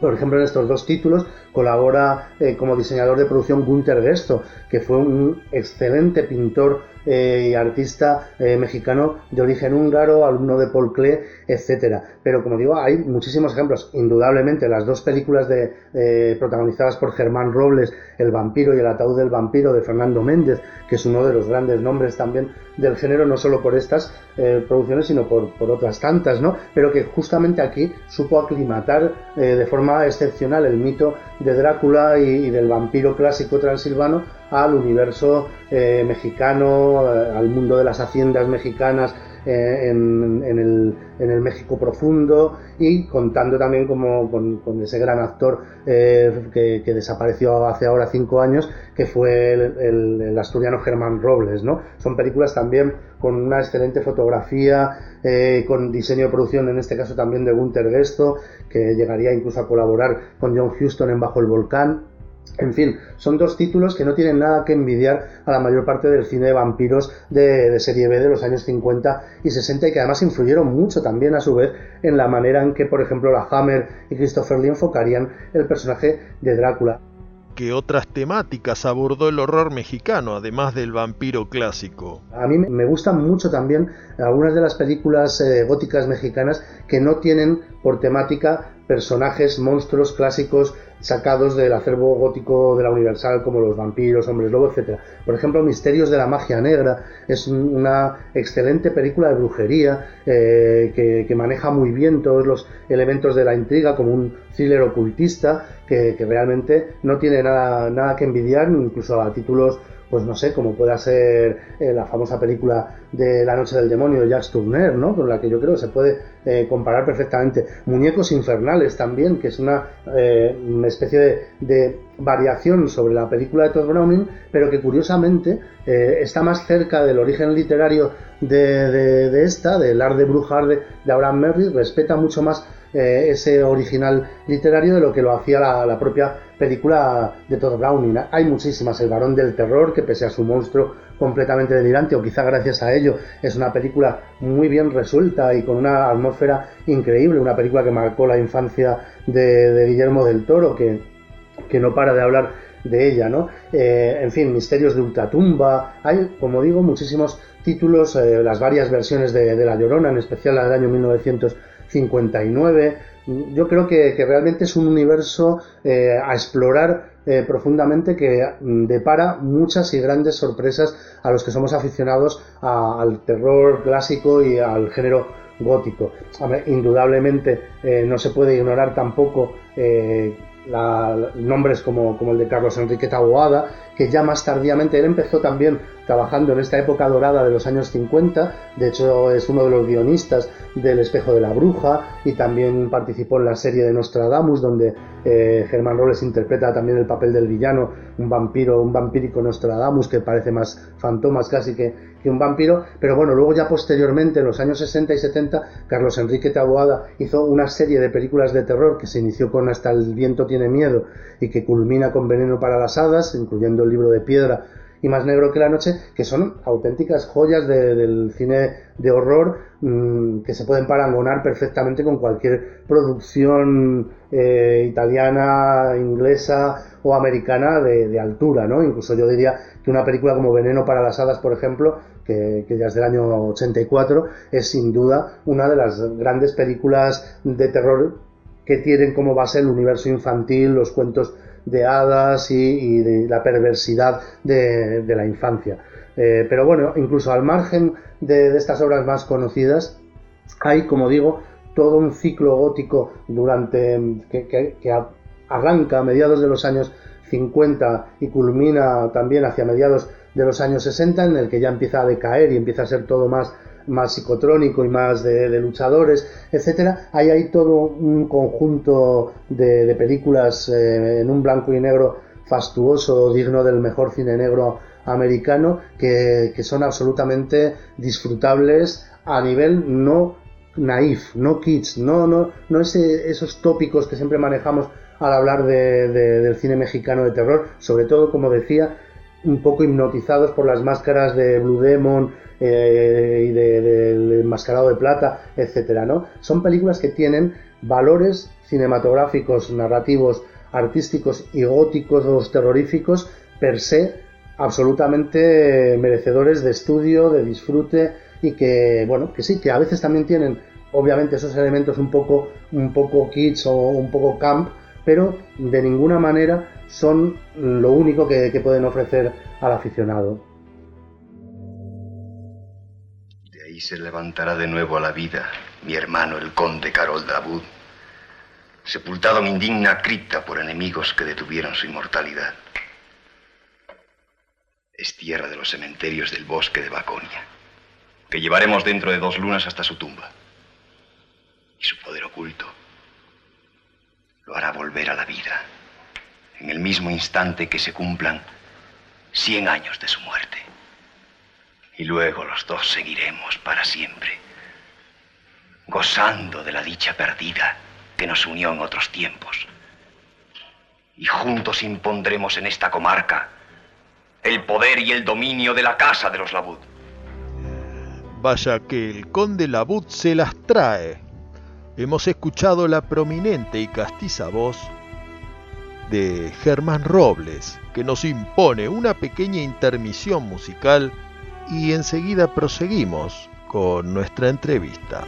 por ejemplo, en estos dos títulos colabora eh, como diseñador de producción Gunther Gesto, que fue un excelente pintor eh, y artista eh, mexicano de origen húngaro, alumno de Paul Klee, etcétera. Pero como digo, hay muchísimos ejemplos. Indudablemente, las dos películas de, protagonizadas por Germán Robles, El vampiro y el ataúd del vampiro de Fernando Méndez, que es uno de los grandes nombres también del género, no solo por estas producciones, sino por, otras tantas, ¿no? Pero que justamente aquí supo aclimatar de forma excepcional el mito de Drácula y, del vampiro clásico transilvano al universo eh, mexicano, eh, al mundo de las haciendas mexicanas eh, en, el, México profundo y contando también como con, ese gran actor que, desapareció hace ahora cinco años, que fue el, asturiano Germán Robles. ¿no? Son películas también con una excelente fotografía, con diseño de producción, en este caso también de Gunther Gesto, que llegaría incluso a colaborar con John Huston en Bajo el Volcán. En fin, son dos títulos que no tienen nada que envidiar a la mayor parte del cine de vampiros de, serie B de los años 50 y 60 y que además influyeron mucho también a su vez en la manera en que, por ejemplo, la Hammer y Christopher Lee enfocarían el personaje de Drácula. ¿Qué otras temáticas abordó el horror mexicano, además del vampiro clásico? A mí me gustan mucho también algunas de las películas eh, góticas mexicanas que no tienen por temática personajes, monstruos clásicos sacados del acervo gótico de la Universal, como los vampiros, hombres lobo, etc. Por ejemplo, Misterios de la Magia Negra es una excelente película de brujería eh, que, maneja muy bien todos los elementos de la intriga, como un thriller ocultista que, realmente no tiene nada, nada que envidiar, incluso a títulos pues no sé, como pueda ser eh, la famosa película de La Noche del Demonio de Jacques Tourneur, ¿no? Con la que yo creo que se puede eh, comparar perfectamente. Muñecos Infernales también, que es una, eh, especie de, variación sobre la película de Todd Browning, pero que curiosamente está más cerca del origen literario de, de, esta, del Art de Brujar de, de Abraham Merritt, respeta mucho más eh, ese original literario de lo que lo hacía la, propia película de Todd Browning. Hay muchísimas, El varón del terror, que pese a su monstruo completamente delirante, o quizá gracias a ello, es una película muy bien resuelta y con una atmósfera increíble, una película que marcó la infancia de, Guillermo del Toro, que, que no para de hablar de ella, ¿no? Eh, en fin, Misterios de Ultratumba, hay, como digo, muchísimos títulos, eh, las varias versiones de, de, La Llorona, en especial la del año 1900 59. Yo creo que, realmente es un universo eh, a explorar eh, profundamente que mm, depara muchas y grandes sorpresas a los que somos aficionados al terror clásico y al género gótico. indudablemente eh, no se puede ignorar tampoco nombres como, como, el de Carlos Enrique Taboada, que ya más tardíamente, él empezó también trabajando en esta época dorada de los años 50, de hecho es uno de los guionistas del Espejo de la Bruja y también participó en la serie de Nostradamus, donde eh, Germán Robles interpreta también el papel del villano, un vampiro, un vampírico Nostradamus que parece más fantomas casi que, que un vampiro, pero bueno, luego ya posteriormente, en los años 60 y 70, Carlos Enrique Taboada hizo una serie de películas de terror que se inició con Hasta el viento tiene miedo y que culmina con Veneno para las hadas, incluyendo el libro de piedra y Más negro que la noche, que son auténticas joyas del cine de horror mm, que se pueden parangonar perfectamente con cualquier producción eh, italiana, inglesa o americana de, altura, ¿no? Incluso yo diría que una película como Veneno para las hadas, por ejemplo, que, ya es del año 84, es sin duda una de las grandes películas de terror que tienen como base el universo infantil, los cuentos de hadas y, de la perversidad de, la infancia. Eh, pero bueno, incluso al margen de, estas obras más conocidas, hay, como digo, todo un ciclo gótico durante que, arranca a mediados de los años 50 y culmina también hacia mediados de los años 60, en el que ya empieza a decaer y empieza a ser todo más más psicotrónico y más de, luchadores, etcétera, ahí hay todo un conjunto de, películas eh, en un blanco y negro fastuoso, digno del mejor cine negro americano, que, son absolutamente disfrutables a nivel no naif, no kids, no, no, no ese, esos tópicos que siempre manejamos al hablar del cine mexicano de terror, sobre todo, como decía, un poco hipnotizados por las máscaras de Blue Demon, eh, y del de, Enmascarado de Plata, etcétera, ¿no? Son películas que tienen valores cinematográficos, narrativos, artísticos y góticos o terroríficos per se absolutamente merecedores de estudio, de disfrute y que, bueno, que sí, que a veces también tienen obviamente esos elementos un poco, un poco kids o un poco camp, pero de ninguna manera son lo único que pueden ofrecer al aficionado. y se levantará de nuevo a la vida mi hermano el conde Carol Dabud, sepultado en indigna cripta por enemigos que detuvieron su inmortalidad. Es tierra de los cementerios del bosque de Baconia, que llevaremos dentro de dos lunas hasta su tumba. Y su poder oculto lo hará volver a la vida en el mismo instante que se cumplan cien años de su muerte y luego los dos seguiremos para siempre, gozando de la dicha perdida que nos unió en otros tiempos. Y juntos impondremos en esta comarca el poder y el dominio de la casa de los Labud. Vaya que el conde Labud se las trae. Hemos escuchado la prominente y castiza voz de Germán Robles, que nos impone una pequeña intermisión musical y enseguida proseguimos con nuestra entrevista.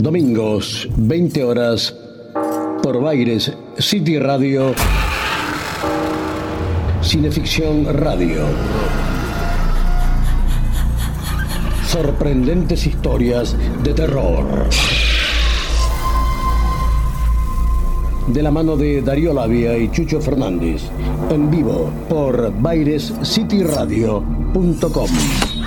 Domingos, 20 horas, por Baires City Radio, Cineficción Radio. Sorprendentes historias de terror. De la mano de Darío Labia y Chucho Fernández. En vivo por bairescityradio.com.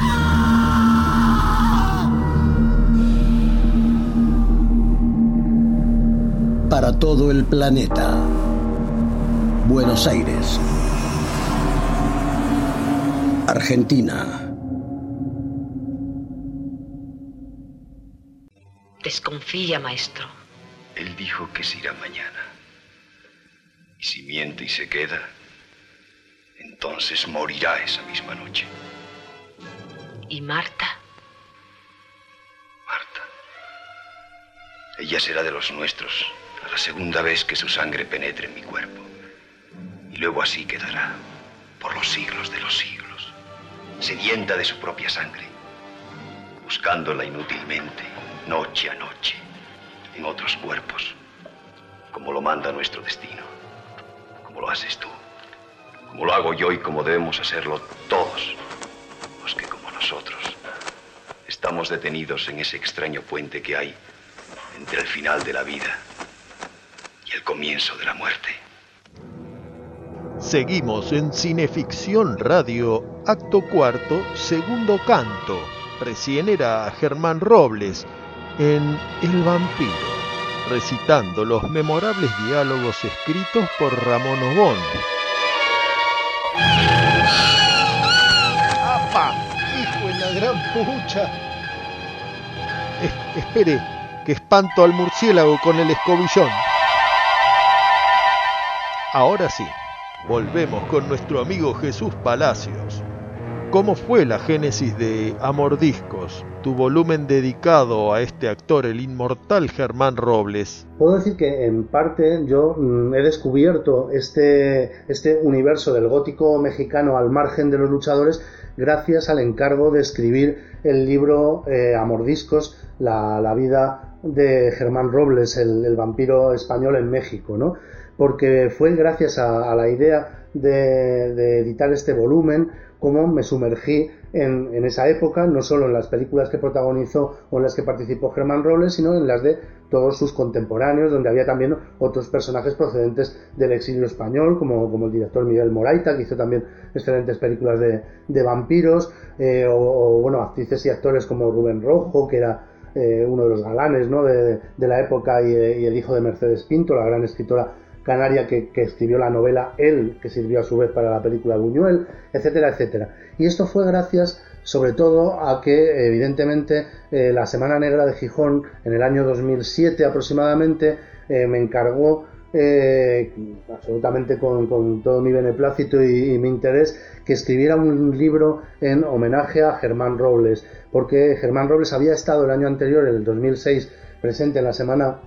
todo el planeta. Buenos Aires. Argentina. Desconfía, maestro. Él dijo que se irá mañana. Y si miente y se queda, entonces morirá esa misma noche. ¿Y Marta? Marta. Ella será de los nuestros a la segunda vez que su sangre penetre en mi cuerpo. Y luego así quedará por los siglos de los siglos, sedienta de su propia sangre, buscándola inútilmente noche a noche, en otros cuerpos, como lo manda nuestro destino, como lo haces tú, como lo hago yo y como debemos hacerlo todos, los que como nosotros estamos detenidos en ese extraño puente que hay entre el final de la vida y el comienzo de la muerte. Seguimos en Cineficción Radio, acto cuarto, segundo canto. Recién era Germán Robles en El vampiro, recitando los memorables diálogos escritos por Ramón Obón. ¡Apa! ¡Hijo de la gran pucha! Es- espere, que espanto al murciélago con el escobillón. Ahora sí, volvemos con nuestro amigo Jesús Palacios. ¿Cómo fue la génesis de Amordiscos, tu volumen dedicado a este actor, el inmortal Germán Robles? Puedo decir que en parte yo mm, he descubierto este, este universo del gótico mexicano al margen de los luchadores gracias al encargo de escribir el libro eh, Amordiscos, la, la vida de Germán Robles, el, el vampiro español en México, ¿no? Porque fue gracias a, la idea de, editar este volumen como me sumergí en, esa época, no solo en las películas que protagonizó o en las que participó Germán Robles, sino en las de todos sus contemporáneos, donde había también otros personajes procedentes del exilio español, como, como el director Miguel Moraita, que hizo también excelentes películas de, de vampiros, eh, o, bueno, actrices y actores como Rubén Rojo, que era eh, uno de los galanes ¿no? de, de, la época, y, y el hijo de Mercedes Pinto, la gran escritora canaria que, escribió la novela Él, que sirvió a su vez para la película Buñuel, etcétera, etcétera. Y esto fue gracias sobre todo a que evidentemente eh, la Semana Negra de Gijón en el año 2007 aproximadamente eh, me encargó eh, absolutamente con, todo mi beneplácito y, y, mi interés que escribiera un libro en homenaje a Germán Robles porque Germán Robles había estado el año anterior, el 2006, presente en la Semana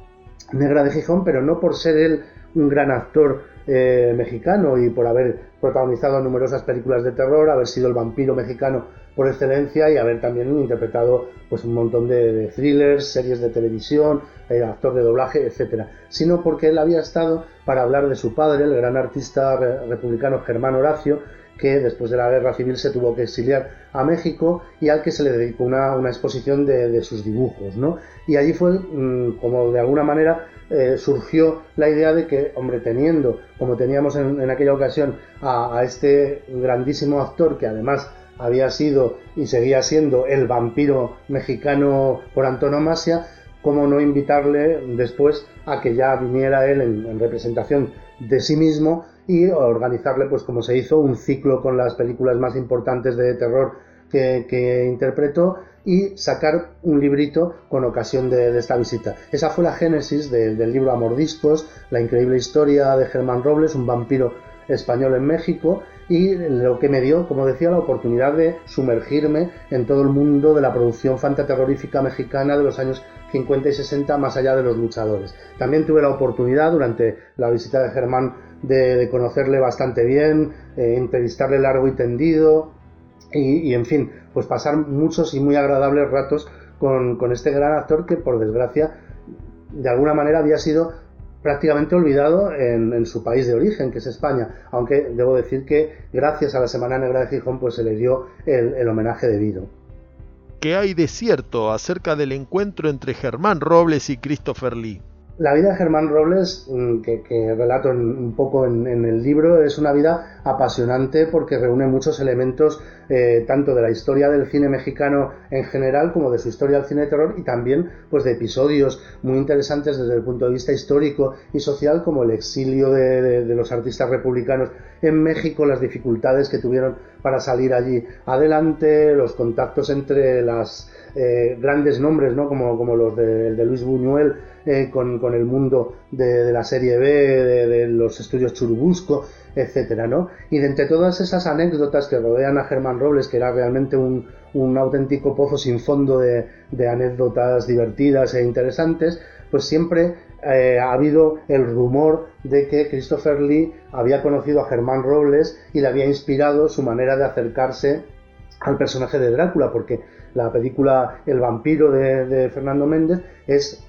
Negra de Gijón, pero no por ser él un gran actor eh, mexicano y por haber protagonizado numerosas películas de terror, haber sido el vampiro mexicano por excelencia y haber también interpretado pues un montón de, thrillers, series de televisión, eh, actor de doblaje, etcétera, sino porque él había estado para hablar de su padre, el gran artista re republicano Germán Horacio, que después de la guerra civil se tuvo que exiliar a México y al que se le dedicó una, una exposición de, de, sus dibujos, ¿no? Y allí fue mmm, como de alguna manera eh, surgió la idea de que, hombre, teniendo, como teníamos en, en aquella ocasión, a, este grandísimo actor que además había sido y seguía siendo el vampiro mexicano por antonomasia, cómo no invitarle después a que ya viniera él en representación de sí mismo y organizarle, pues como se hizo, un ciclo con las películas más importantes de terror que, que interpretó y sacar un librito con ocasión de, esta visita. Esa fue la génesis de, del libro Amordiscos, la increíble historia de Germán Robles, un vampiro español en México, y lo que me dio, como decía, la oportunidad de sumergirme en todo el mundo de la producción fantaterrorífica mexicana de los años 50 y 60 más allá de los luchadores. También tuve la oportunidad durante la visita de Germán de, conocerle bastante bien, eh, entrevistarle largo y tendido y, en fin, pues pasar muchos y muy agradables ratos con este gran actor que por desgracia de alguna manera había sido prácticamente olvidado en, su país de origen, que es España, aunque debo decir que gracias a la Semana Negra de Gijón pues se le dio el, el homenaje debido. ¿Qué hay de cierto acerca del encuentro entre Germán Robles y Christopher Lee? La vida de Germán Robles, mm, que, relato un poco en, el libro, es una vida apasionante porque reúne muchos elementos eh, tanto de la historia del cine mexicano en general como de su historia del cine de terror y también pues de episodios muy interesantes desde el punto de vista histórico y social como el exilio de, los artistas republicanos en México, las dificultades que tuvieron para salir allí adelante, los contactos entre las eh, grandes nombres, ¿no? como, como los de, de Luis Buñuel eh, con, el mundo de, la serie B, de, los estudios Churubusco, etcétera, ¿no? Y de entre todas esas anécdotas que rodean a Germán Robles, que era realmente un, auténtico pozo sin fondo de, anécdotas divertidas e interesantes, pues siempre eh, ha habido el rumor de que Christopher Lee había conocido a Germán Robles y le había inspirado su manera de acercarse al personaje de Drácula, porque la película El vampiro de, de Fernando Méndez es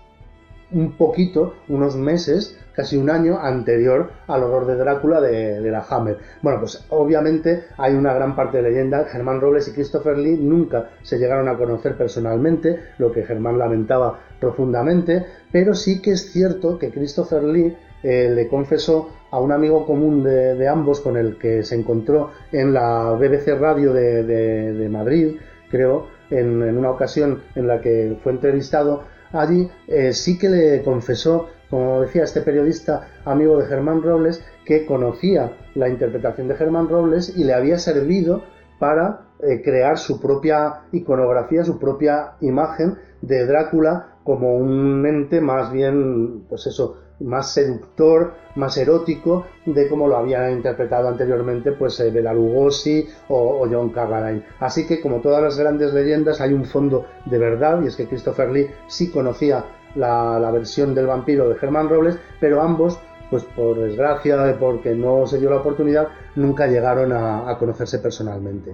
un poquito, unos meses, casi un año anterior al horror de Drácula de, la Hammer. Bueno, pues obviamente hay una gran parte de leyenda. Germán Robles y Christopher Lee nunca se llegaron a conocer personalmente, lo que Germán lamentaba profundamente, pero sí que es cierto que Christopher Lee eh, le confesó a un amigo común de, ambos con el que se encontró en la BBC Radio de, Madrid, creo, en una ocasión en la que fue entrevistado, allí eh, sí que le confesó, como decía este periodista amigo de Germán Robles, que conocía la interpretación de Germán Robles y le había servido para eh, crear su propia iconografía, su propia imagen de Drácula como un ente más bien, pues eso, más seductor, más erótico de como lo había interpretado anteriormente pues eh, Bela Lugosi o, John Carradine. Así que como todas las grandes leyendas hay un fondo de verdad y es que Christopher Lee sí conocía la, versión del vampiro de Germán Robles, pero ambos pues por desgracia, porque no se dio la oportunidad, nunca llegaron a conocerse personalmente.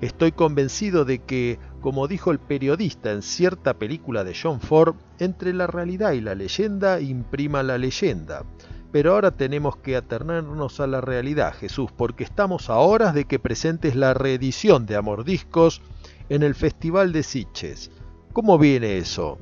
Estoy convencido de que, como dijo el periodista en cierta película de John Ford, entre la realidad y la leyenda imprima la leyenda. Pero ahora tenemos que aternernos a la realidad, Jesús, porque estamos a horas de que presentes la reedición de Amor Discos en el Festival de Sitges. ¿Cómo viene eso?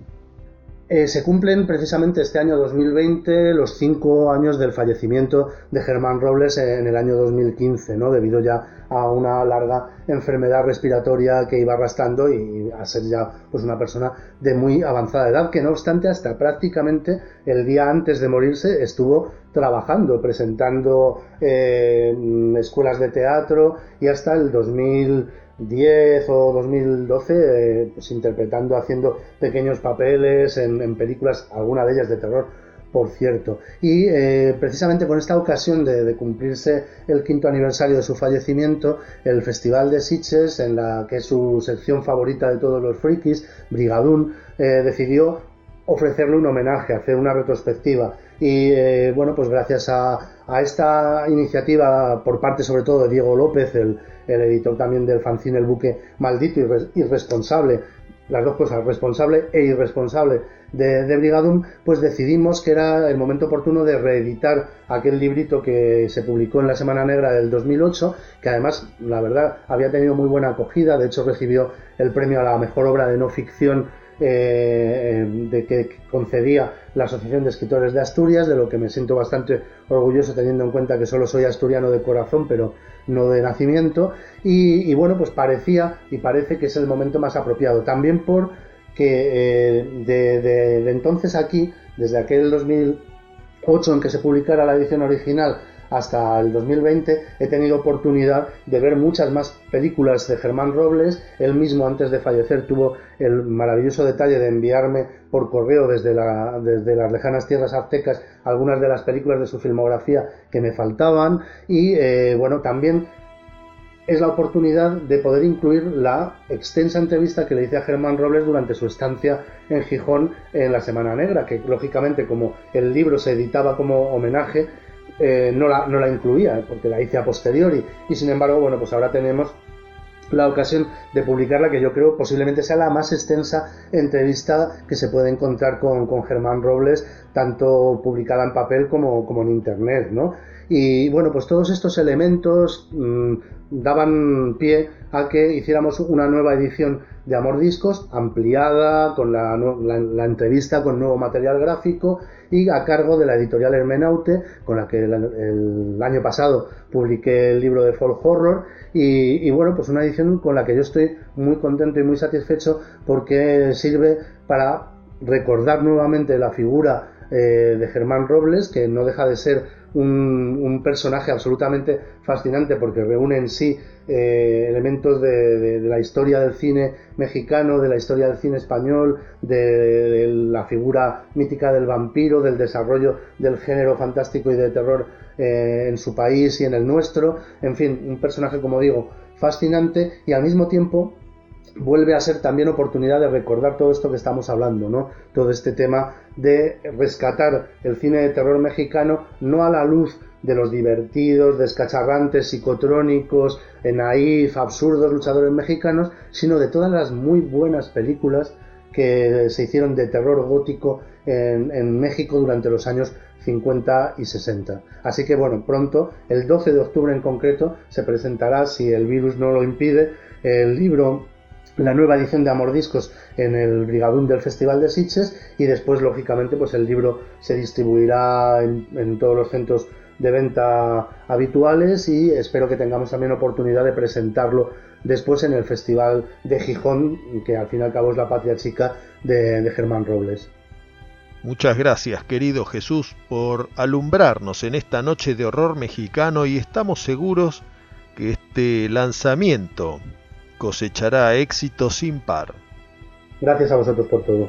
Eh, se cumplen precisamente este año 2020 los cinco años del fallecimiento de Germán Robles en el año 2015, ¿no? debido ya a una larga enfermedad respiratoria que iba arrastrando y a ser ya pues, una persona de muy avanzada edad, que no obstante hasta prácticamente el día antes de morirse estuvo trabajando, presentando eh, escuelas de teatro y hasta el 2000 10 o 2012, eh, pues interpretando, haciendo pequeños papeles en, películas, alguna de ellas de terror, por cierto. Y eh, precisamente con esta ocasión de, cumplirse el quinto aniversario de su fallecimiento, el Festival de Sitges, en la que es su sección favorita de todos los frikis, Brigadún, eh, decidió ofrecerle un homenaje, hacer una retrospectiva. Y bueno, pues gracias a, a, esta iniciativa por parte sobre todo de Diego López, el, el editor también del fanzine El Buque Maldito y irresponsable, las dos cosas, responsable e irresponsable de, de, Brigadum, pues decidimos que era el momento oportuno de reeditar aquel librito que se publicó en la Semana Negra del 2008, que además, la verdad, había tenido muy buena acogida, de hecho recibió el premio a la mejor obra de no ficción eh, de que concedía la Asociación de Escritores de Asturias, de lo que me siento bastante orgulloso teniendo en cuenta que solo soy asturiano de corazón, pero no de nacimiento. Y, bueno, pues parecía y parece que es el momento más apropiado. También por que eh, de entonces aquí, desde aquel 2008 en que se publicara la edición original, hasta el 2020 he tenido oportunidad de ver muchas más películas de Germán Robles. Él mismo antes de fallecer tuvo el maravilloso detalle de enviarme por correo desde, desde las lejanas tierras aztecas algunas de las películas de su filmografía que me faltaban y eh, bueno también es la oportunidad de poder incluir la extensa entrevista que le hice a Germán Robles durante su estancia en Gijón en la Semana Negra, que lógicamente como el libro se editaba como homenaje, eh, no, la, no la incluía, porque la hice a posteriori. Y sin embargo, bueno, pues ahora tenemos la ocasión de publicarla, que yo creo posiblemente sea la más extensa entrevista que se puede encontrar con, con Germán Robles, tanto publicada en papel como, como en internet, ¿no? Y bueno, pues todos estos elementos mmm, daban pie a que hiciéramos una nueva edición de Amor Discos, ampliada, con la, la, la, entrevista con nuevo material gráfico y a cargo de la editorial Hermenaute, con la que el, año pasado publiqué el libro de folk horror. Y, y, bueno, pues una edición con la que yo estoy muy contento y muy satisfecho porque sirve para recordar nuevamente la figura eh, de Germán Robles, que no deja de ser un, personaje absolutamente fascinante porque reúne en sí eh, elementos de, la historia del cine mexicano, de la historia del cine español, de, de, la figura mítica del vampiro, del desarrollo del género fantástico y de terror eh, en su país y en el nuestro. En fin, un personaje, como digo, fascinante y al mismo tiempo vuelve a ser también oportunidad de recordar todo esto que estamos hablando, ¿no? Todo este tema de rescatar el cine de terror mexicano no a la luz de los divertidos, descacharrantes, psicotrónicos, naif, absurdos luchadores mexicanos, sino de todas las muy buenas películas que se hicieron de terror gótico en, en México durante los años 50 y 60. Así que bueno, pronto, el 12 de octubre en concreto, se presentará, si el virus no lo impide, el libro la nueva edición de Amor Discos en el Brigadún del Festival de Sitges y después lógicamente pues el libro se distribuirá en, en, todos los centros de venta habituales y espero que tengamos también oportunidad de presentarlo después en el Festival de Gijón que al fin y al cabo es la patria chica de Germán Robles. Muchas gracias querido Jesús por alumbrarnos en esta noche de horror mexicano y estamos seguros que este lanzamiento cosechará éxito sin par. Gracias a vosotros por todo.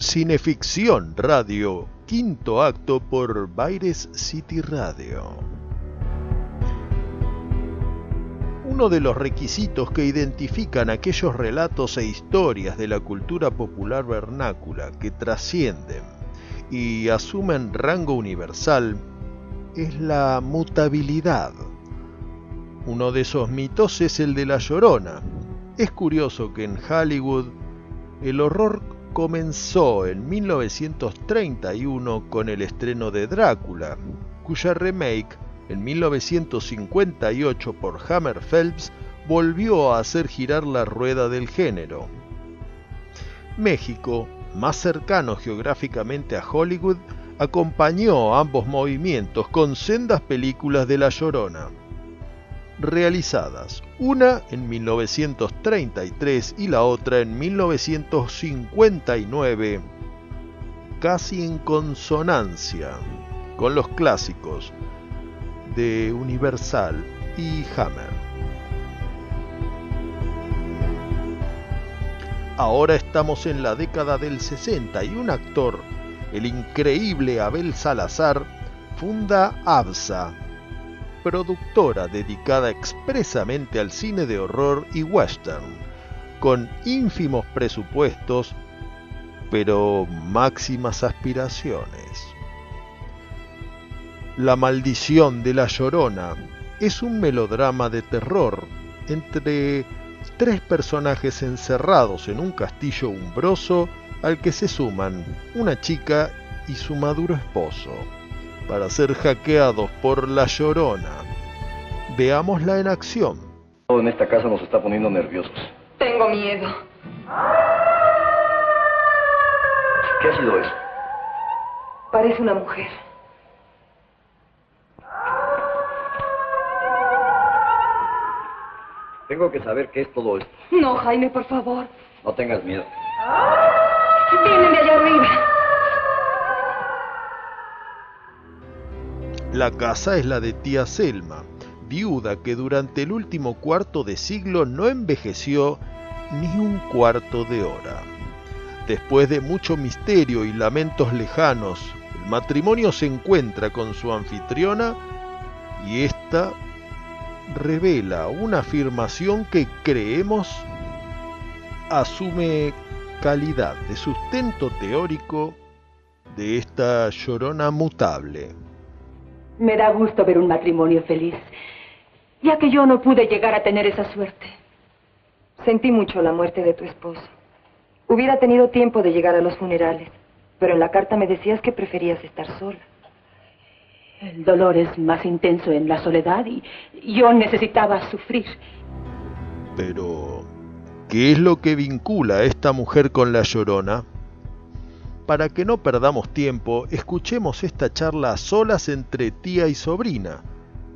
Cineficción Radio, quinto acto por Baires City Radio. Uno de los requisitos que identifican aquellos relatos e historias de la cultura popular vernácula que trascienden y asumen rango universal es la mutabilidad. Uno de esos mitos es el de la llorona. Es curioso que en Hollywood el horror comenzó en 1931 con el estreno de Drácula, cuya remake en 1958 por Hammer Phelps volvió a hacer girar la rueda del género. México, más cercano geográficamente a Hollywood, acompañó ambos movimientos con sendas películas de La Llorona realizadas, una en 1933 y la otra en 1959, casi en consonancia con los clásicos de Universal y Hammer. Ahora estamos en la década del 60 y un actor, el increíble Abel Salazar, funda ABSA, productora dedicada expresamente al cine de horror y western, con ínfimos presupuestos, pero máximas aspiraciones. La maldición de la Llorona es un melodrama de terror entre tres personajes encerrados en un castillo umbroso al que se suman una chica y su maduro esposo, para ser hackeados por la llorona. Veámosla en acción. Todo en esta casa nos está poniendo nerviosos. Tengo miedo. ¿Qué ha sido eso? Parece una mujer. Tengo que saber qué es todo esto. No, Jaime, por favor. No tengas miedo. Vienen de allá arriba. La casa es la de tía Selma, viuda que durante el último cuarto de siglo no envejeció ni un cuarto de hora. Después de mucho misterio y lamentos lejanos, el matrimonio se encuentra con su anfitriona y ésta revela una afirmación que creemos asume calidad de sustento teórico de esta llorona mutable. Me da gusto ver un matrimonio feliz, ya que yo no pude llegar a tener esa suerte. Sentí mucho la muerte de tu esposo. Hubiera tenido tiempo de llegar a los funerales, pero en la carta me decías que preferías estar sola. El dolor es más intenso en la soledad y yo necesitaba sufrir. Pero, ¿qué es lo que vincula a esta mujer con la llorona? Para que no perdamos tiempo, escuchemos esta charla a solas entre tía y sobrina,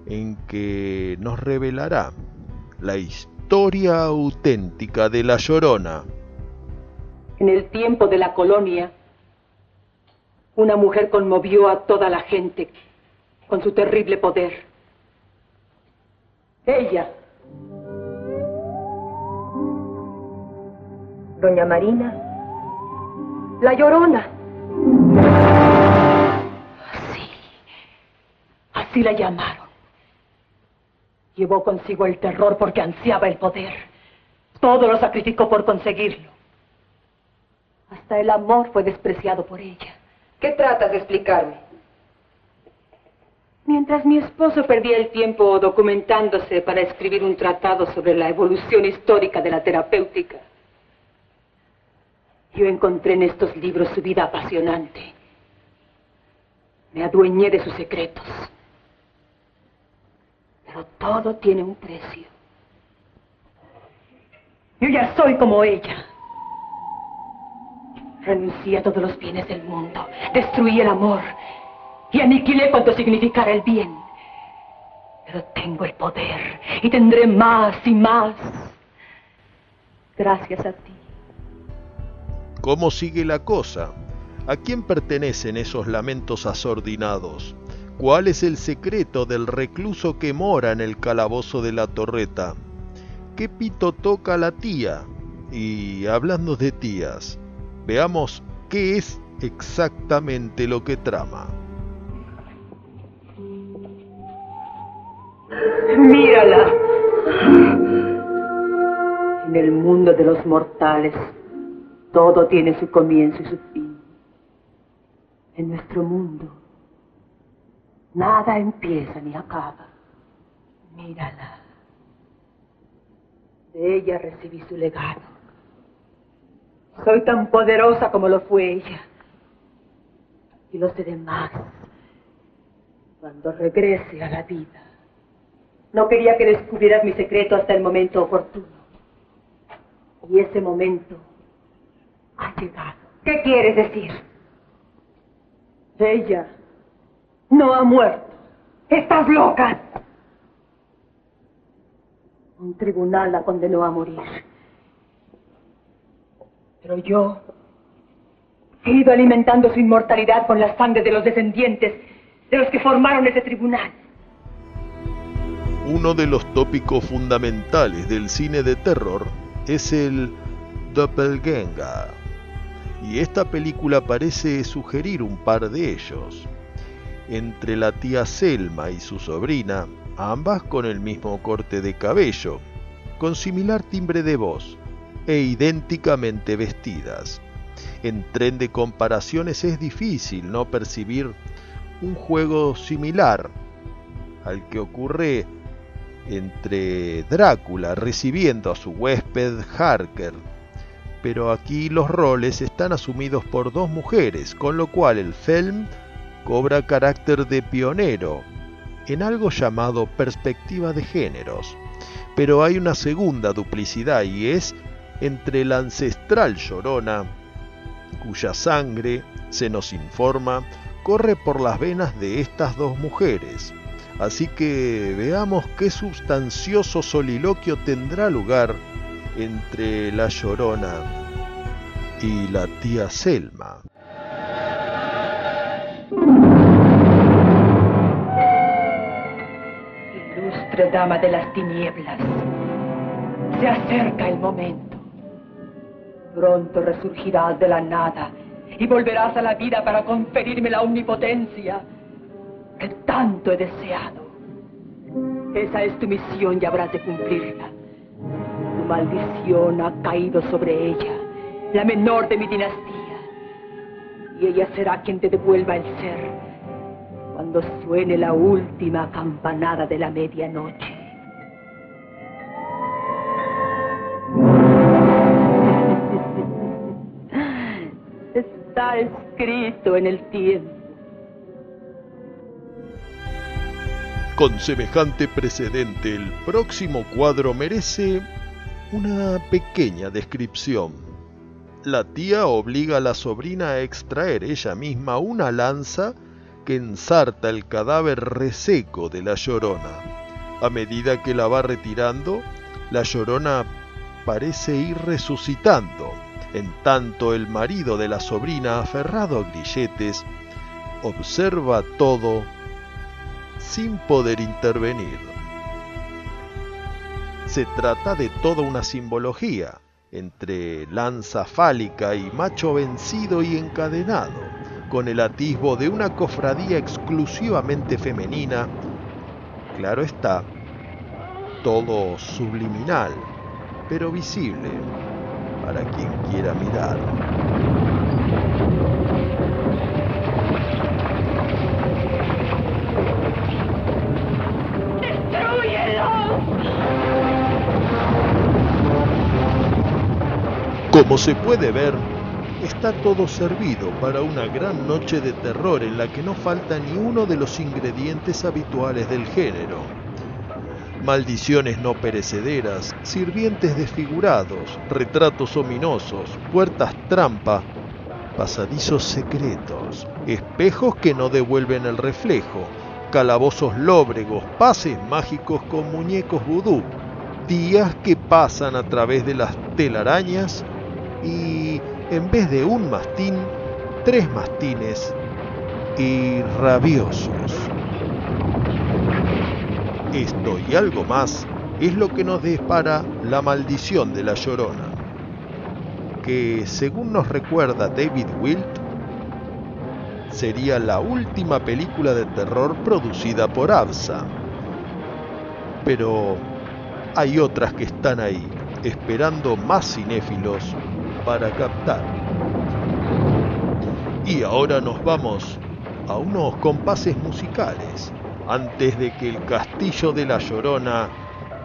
en que nos revelará la historia auténtica de la llorona. En el tiempo de la colonia, una mujer conmovió a toda la gente con su terrible poder. Ella, Doña Marina, la llorona. Así, así la llamaron. Llevó consigo el terror porque ansiaba el poder. Todo lo sacrificó por conseguirlo. Hasta el amor fue despreciado por ella. ¿Qué tratas de explicarme? Mientras mi esposo perdía el tiempo documentándose para escribir un tratado sobre la evolución histórica de la terapéutica, yo encontré en estos libros su vida apasionante. Me adueñé de sus secretos. Pero todo tiene un precio. Yo ya soy como ella. Renuncié a todos los bienes del mundo, destruí el amor y aniquilé cuanto significara el bien. Pero tengo el poder y tendré más y más. Gracias a ti. ¿Cómo sigue la cosa? ¿A quién pertenecen esos lamentos asordinados? ¿Cuál es el secreto del recluso que mora en el calabozo de la torreta? ¿Qué pito toca la tía? Y hablando de tías, veamos qué es exactamente lo que trama. Mírala. En el mundo de los mortales, todo tiene su comienzo y su fin. En nuestro mundo, nada empieza ni acaba. Mírala. De ella recibí su legado. Soy tan poderosa como lo fue ella. Y lo seré más cuando regrese a la vida. No quería que descubrieras mi secreto hasta el momento oportuno. Y ese momento ha llegado. ¿Qué quieres decir? Ella no ha muerto. ¡Estás loca! Un tribunal la condenó a morir. Pero yo he ido alimentando su inmortalidad con la sangre de los descendientes de los que formaron ese tribunal. Uno de los tópicos fundamentales del cine de terror es el doppelganger. Y esta película parece sugerir un par de ellos. Entre la tía Selma y su sobrina, ambas con el mismo corte de cabello, con similar timbre de voz e idénticamente vestidas. En tren de comparaciones es difícil no percibir un juego similar al que ocurre entre Drácula recibiendo a su huésped Harker. Pero aquí los roles están asumidos por dos mujeres, con lo cual el film cobra carácter de pionero en algo llamado perspectiva de géneros. Pero hay una segunda duplicidad y es entre la ancestral llorona, cuya sangre, se nos informa, corre por las venas de estas dos mujeres. Así que veamos qué sustancioso soliloquio tendrá lugar entre la llorona y la tía Selma. Ilustre dama de las tinieblas, se acerca el momento. Pronto resurgirás de la nada y volverás a la vida para conferirme la omnipotencia que tanto he deseado. Esa es tu misión y habrás de cumplirla. Maldición ha caído sobre ella, la menor de mi dinastía. Y ella será quien te devuelva el ser cuando suene la última campanada de la medianoche. [laughs] Está escrito en el tiempo. Con semejante precedente, el próximo cuadro merece una pequeña descripción. La tía obliga a la sobrina a extraer ella misma una lanza que ensarta el cadáver reseco de la llorona. A medida que la va retirando, la llorona parece ir resucitando. En tanto el marido de la sobrina, aferrado a grilletes, observa todo sin poder intervenir. Se trata de toda una simbología entre lanza fálica y macho vencido y encadenado, con el atisbo de una cofradía exclusivamente femenina. Claro está, todo subliminal, pero visible para quien quiera mirar. Como se puede ver, está todo servido para una gran noche de terror en la que no falta ni uno de los ingredientes habituales del género. Maldiciones no perecederas, sirvientes desfigurados, retratos ominosos, puertas trampa, pasadizos secretos, espejos que no devuelven el reflejo, calabozos lóbregos, pases mágicos con muñecos vudú, días que pasan a través de las telarañas y en vez de un mastín, tres mastines y rabiosos. Esto y algo más es lo que nos depara la maldición de la llorona, que según nos recuerda David Wilt, sería la última película de terror producida por ABSA. Pero hay otras que están ahí, esperando más cinéfilos para captar. Y ahora nos vamos a unos compases musicales antes de que el castillo de la Llorona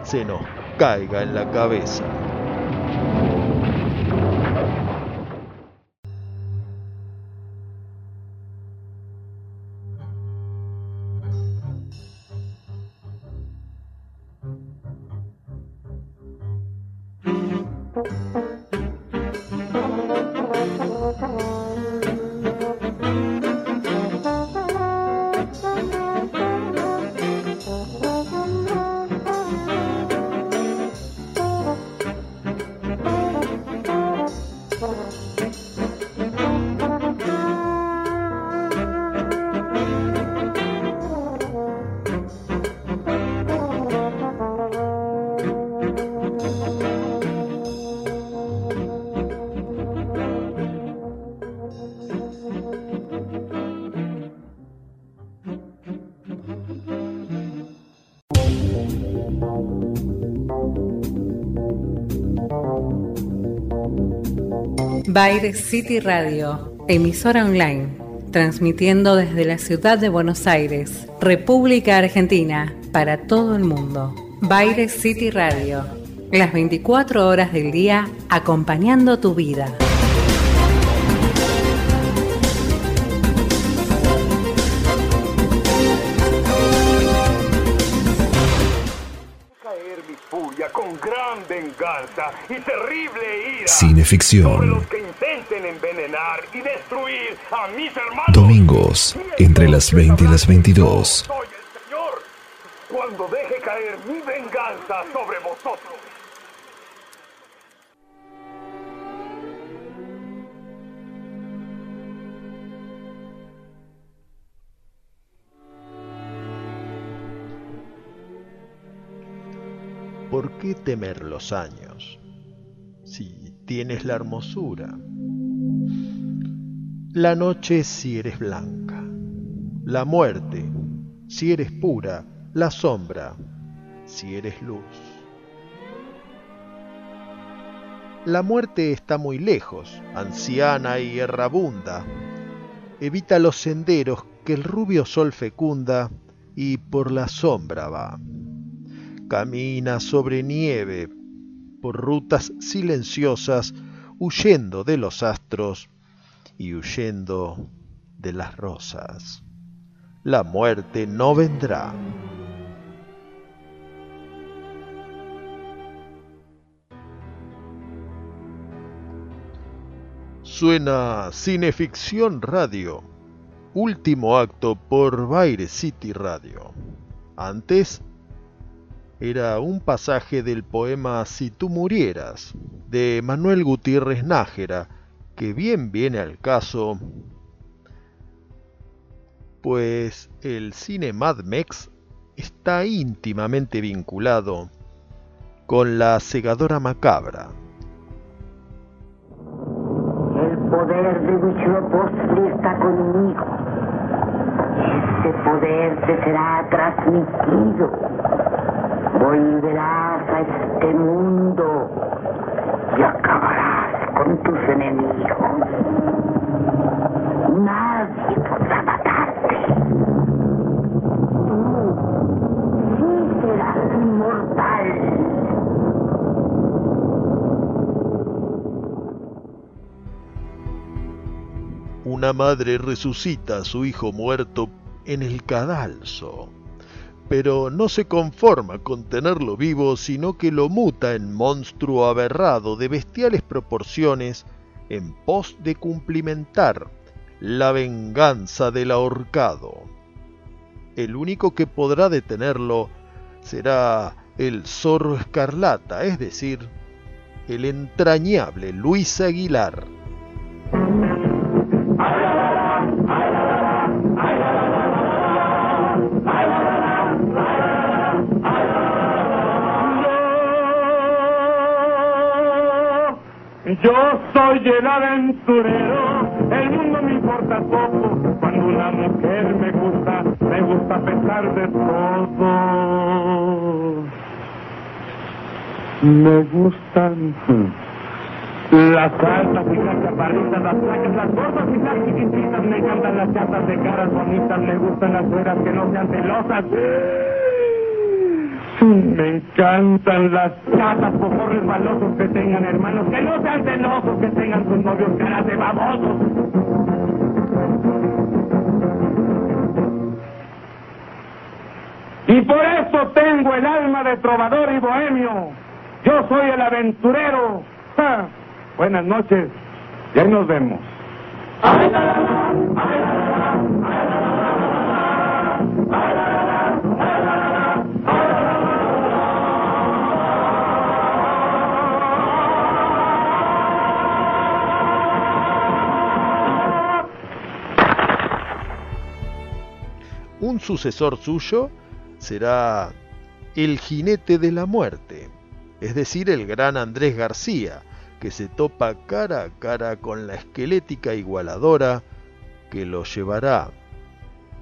se nos caiga en la cabeza. Baile City Radio, emisora online, transmitiendo desde la ciudad de Buenos Aires, República Argentina, para todo el mundo. Baile City Radio, las 24 horas del día acompañando tu vida. Caer Domingos, entre las 20 y las 22. Soy el Señor cuando deje caer mi venganza sobre vosotros. ¿Por qué temer los años si tienes la hermosura? La noche si eres blanca, la muerte si eres pura, la sombra si eres luz. La muerte está muy lejos, anciana y errabunda. Evita los senderos que el rubio sol fecunda y por la sombra va. Camina sobre nieve, por rutas silenciosas, huyendo de los astros y huyendo de las rosas. La muerte no vendrá. Suena Cineficción Radio, último acto por Baire City Radio. Antes era un pasaje del poema Si tú murieras, de Manuel Gutiérrez Nájera, que bien viene al caso, pues el cine Mad Mex está íntimamente vinculado con la segadora macabra. El poder de Huitzilopochtli está conmigo. Ese poder te será transmitido. Volverás a este mundo y acabarás con tus enemigos. Nadie podrá matarte. Tú serás inmortal. Una madre resucita a su hijo muerto en el cadalso, pero no se conforma con tenerlo vivo, sino que lo muta en monstruo aberrado de bestiales proporciones en pos de cumplimentar la venganza del ahorcado. El único que podrá detenerlo será el zorro escarlata, es decir, el entrañable Luis Aguilar. Yo soy el aventurero, el mundo me importa poco. Cuando una mujer me gusta, me gusta a pesar de todo. Me gustan las altas y las chaparritas, las flacas, las gordas y las chiquititas. Me encantan las chatas de caras bonitas, me gustan las güeras que no sean celosas. Me encantan las chatas, pocos resbalosos que tengan hermanos, que no sean celosos, que tengan sus novios caras de babosos. Y por eso tengo el alma de trovador y bohemio. Yo soy el aventurero. Buenas noches. Y ahí nos vemos. Un sucesor suyo será el jinete de la muerte, es decir, el gran Andrés García, que se topa cara a cara con la esquelética igualadora que lo llevará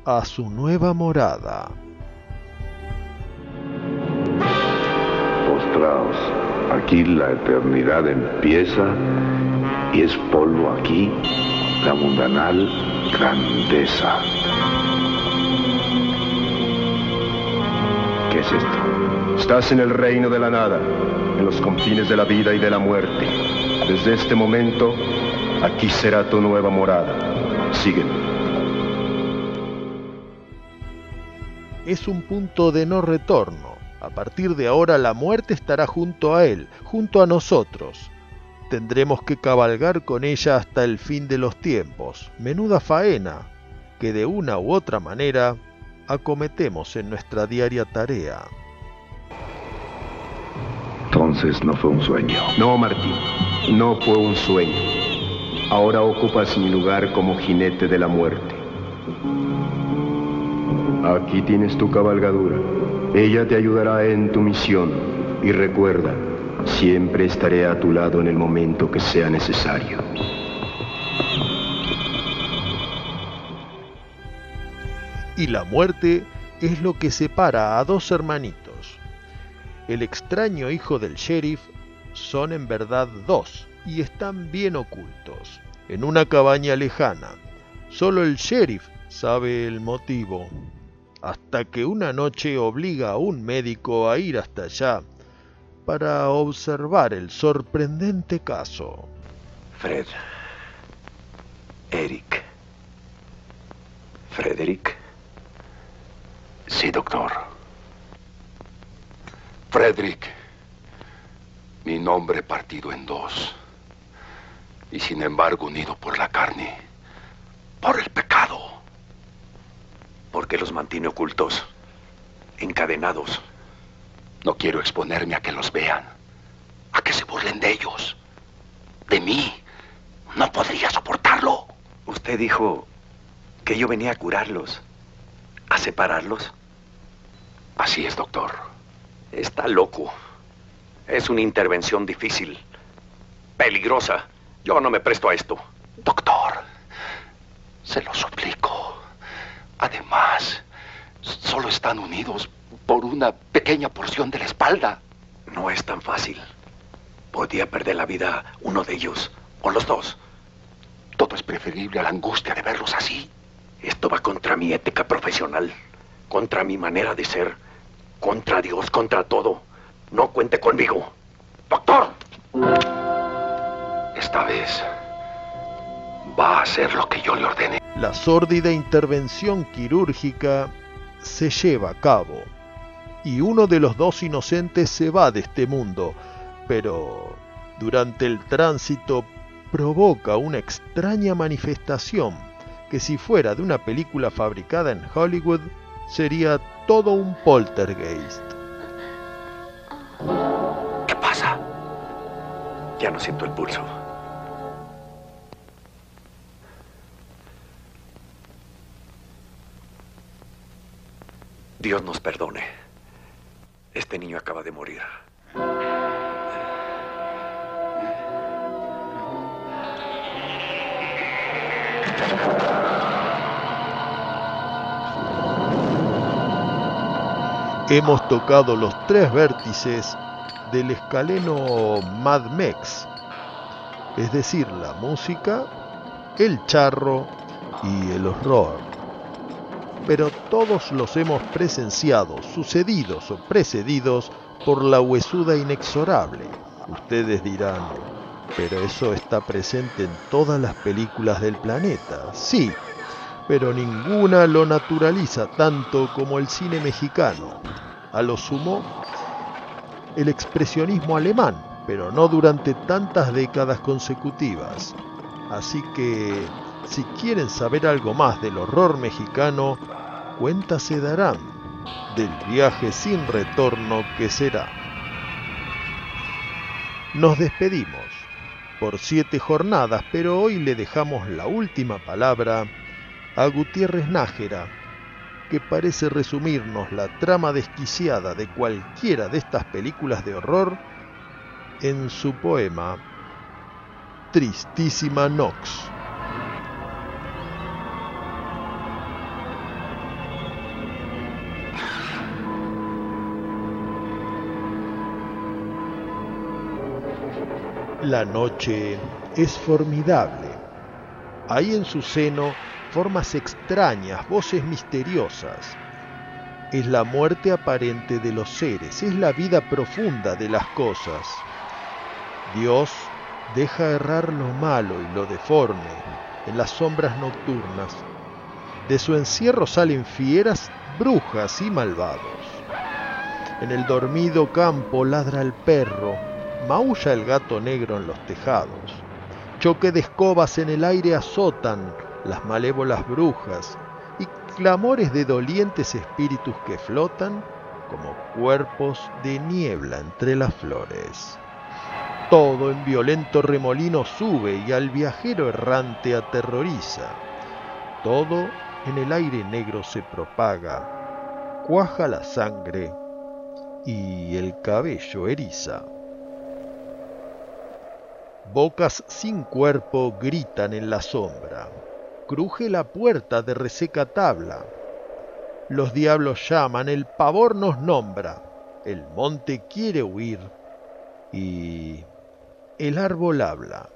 a su nueva morada. Postraos, aquí la eternidad empieza y es polvo aquí la mundanal grandeza. Es esto? Estás en el reino de la nada, en los confines de la vida y de la muerte. Desde este momento, aquí será tu nueva morada. Sígueme. Es un punto de no retorno. A partir de ahora la muerte estará junto a él, junto a nosotros. Tendremos que cabalgar con ella hasta el fin de los tiempos. Menuda faena, que de una u otra manera acometemos en nuestra diaria tarea. Entonces no fue un sueño. No, Martín, no fue un sueño. Ahora ocupas mi lugar como jinete de la muerte. Aquí tienes tu cabalgadura. Ella te ayudará en tu misión. Y recuerda, siempre estaré a tu lado en el momento que sea necesario. Y la muerte es lo que separa a dos hermanitos. El extraño hijo del sheriff son en verdad dos y están bien ocultos, en una cabaña lejana. Solo el sheriff sabe el motivo hasta que una noche obliga a un médico a ir hasta allá para observar el sorprendente caso. Fred. Eric. Frederick. Sí, doctor. Frederick. Mi nombre partido en dos. Y sin embargo unido por la carne. Por el pecado. ¿Por qué los mantiene ocultos? Encadenados. No quiero exponerme a que los vean. A que se burlen de ellos. De mí. No podría soportarlo. Usted dijo que yo venía a curarlos. ¿A separarlos? Así es, doctor. Está loco. Es una intervención difícil. Peligrosa. Yo no me presto a esto. Doctor, se lo suplico. Además, solo están unidos por una pequeña porción de la espalda. No es tan fácil. Podría perder la vida uno de ellos, o los dos. Todo es preferible a la angustia de verlos así. Esto va contra mi ética profesional, contra mi manera de ser, contra Dios, contra todo. No cuente conmigo. Doctor. Esta vez va a hacer lo que yo le ordene. La sórdida intervención quirúrgica se lleva a cabo y uno de los dos inocentes se va de este mundo, pero durante el tránsito provoca una extraña manifestación que si fuera de una película fabricada en Hollywood sería todo un poltergeist. ¿Qué pasa? Ya no siento el pulso. Dios nos perdone. Este niño acaba de morir. Hemos tocado los tres vértices del escaleno Mad Mex, es decir, la música, el charro y el horror. Pero todos los hemos presenciado, sucedidos o precedidos por la huesuda inexorable. Ustedes dirán, pero eso está presente en todas las películas del planeta. Sí, pero ninguna lo naturaliza tanto como el cine mexicano. A lo sumo, el expresionismo alemán, pero no durante tantas décadas consecutivas. Así que, si quieren saber algo más del horror mexicano, cuenta se darán del viaje sin retorno que será. Nos despedimos por siete jornadas, pero hoy le dejamos la última palabra a Gutiérrez Nájera, que parece resumirnos la trama desquiciada de cualquiera de estas películas de horror en su poema Tristísima Nox. La noche es formidable. Hay en su seno formas extrañas, voces misteriosas. Es la muerte aparente de los seres, es la vida profunda de las cosas. Dios deja errar lo malo y lo deforme en las sombras nocturnas. De su encierro salen fieras, brujas y malvados. En el dormido campo ladra el perro, maulla el gato negro en los tejados. Choque de escobas en el aire azotan las malévolas brujas y clamores de dolientes espíritus que flotan como cuerpos de niebla entre las flores. Todo en violento remolino sube y al viajero errante aterroriza. Todo en el aire negro se propaga, cuaja la sangre y el cabello eriza. Bocas sin cuerpo gritan en la sombra. Cruje la puerta de reseca tabla. Los diablos llaman, el pavor nos nombra. El monte quiere huir y el árbol habla.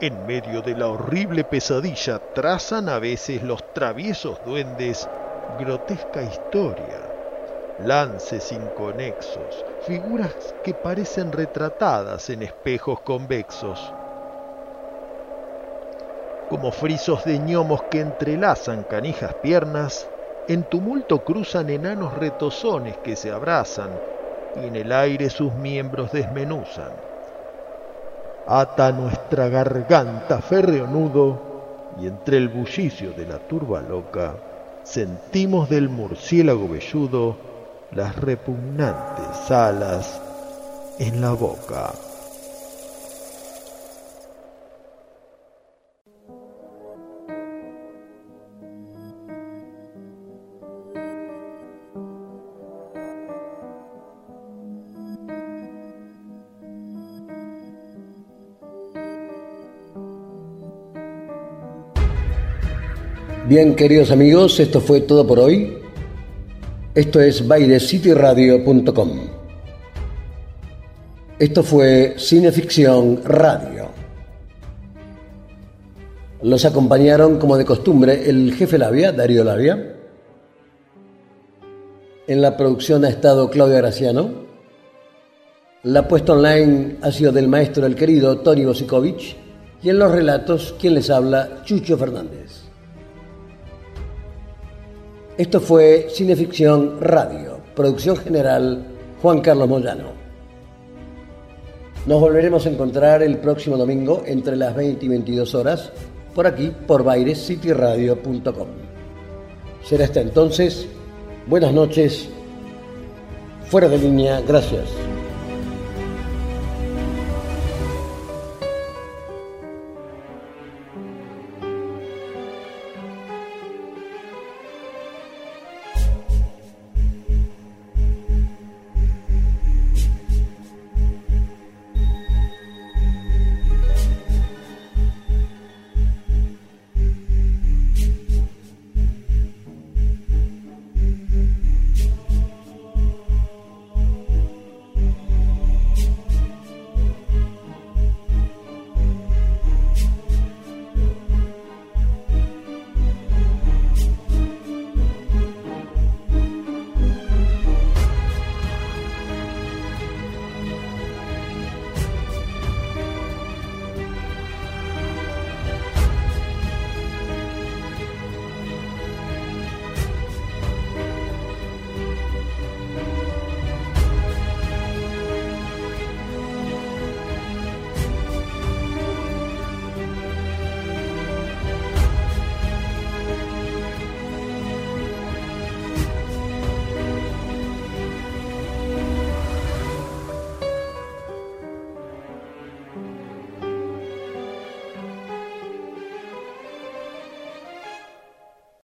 En medio de la horrible pesadilla trazan a veces los traviesos duendes grotesca historia, lances inconexos, figuras que parecen retratadas en espejos convexos, como frisos de ñomos que entrelazan canijas piernas, en tumulto cruzan enanos retozones que se abrazan y en el aire sus miembros desmenuzan. Ata nuestra garganta férreo nudo y entre el bullicio de la turba loca sentimos del murciélago velludo las repugnantes alas en la boca. Bien, queridos amigos, esto fue todo por hoy. Esto es bailecityradio.com. Esto fue Cineficción Radio. Los acompañaron, como de costumbre, el jefe Labia, Darío Labia. En la producción ha estado Claudia Graciano. La puesta online ha sido del maestro el querido Tony Bosikovich. Y en los relatos, quien les habla, Chucho Fernández. Esto fue Cineficción Radio, producción general Juan Carlos Moyano. Nos volveremos a encontrar el próximo domingo entre las 20 y 22 horas por aquí por bairescityradio.com. Será hasta entonces. Buenas noches. Fuera de línea. Gracias.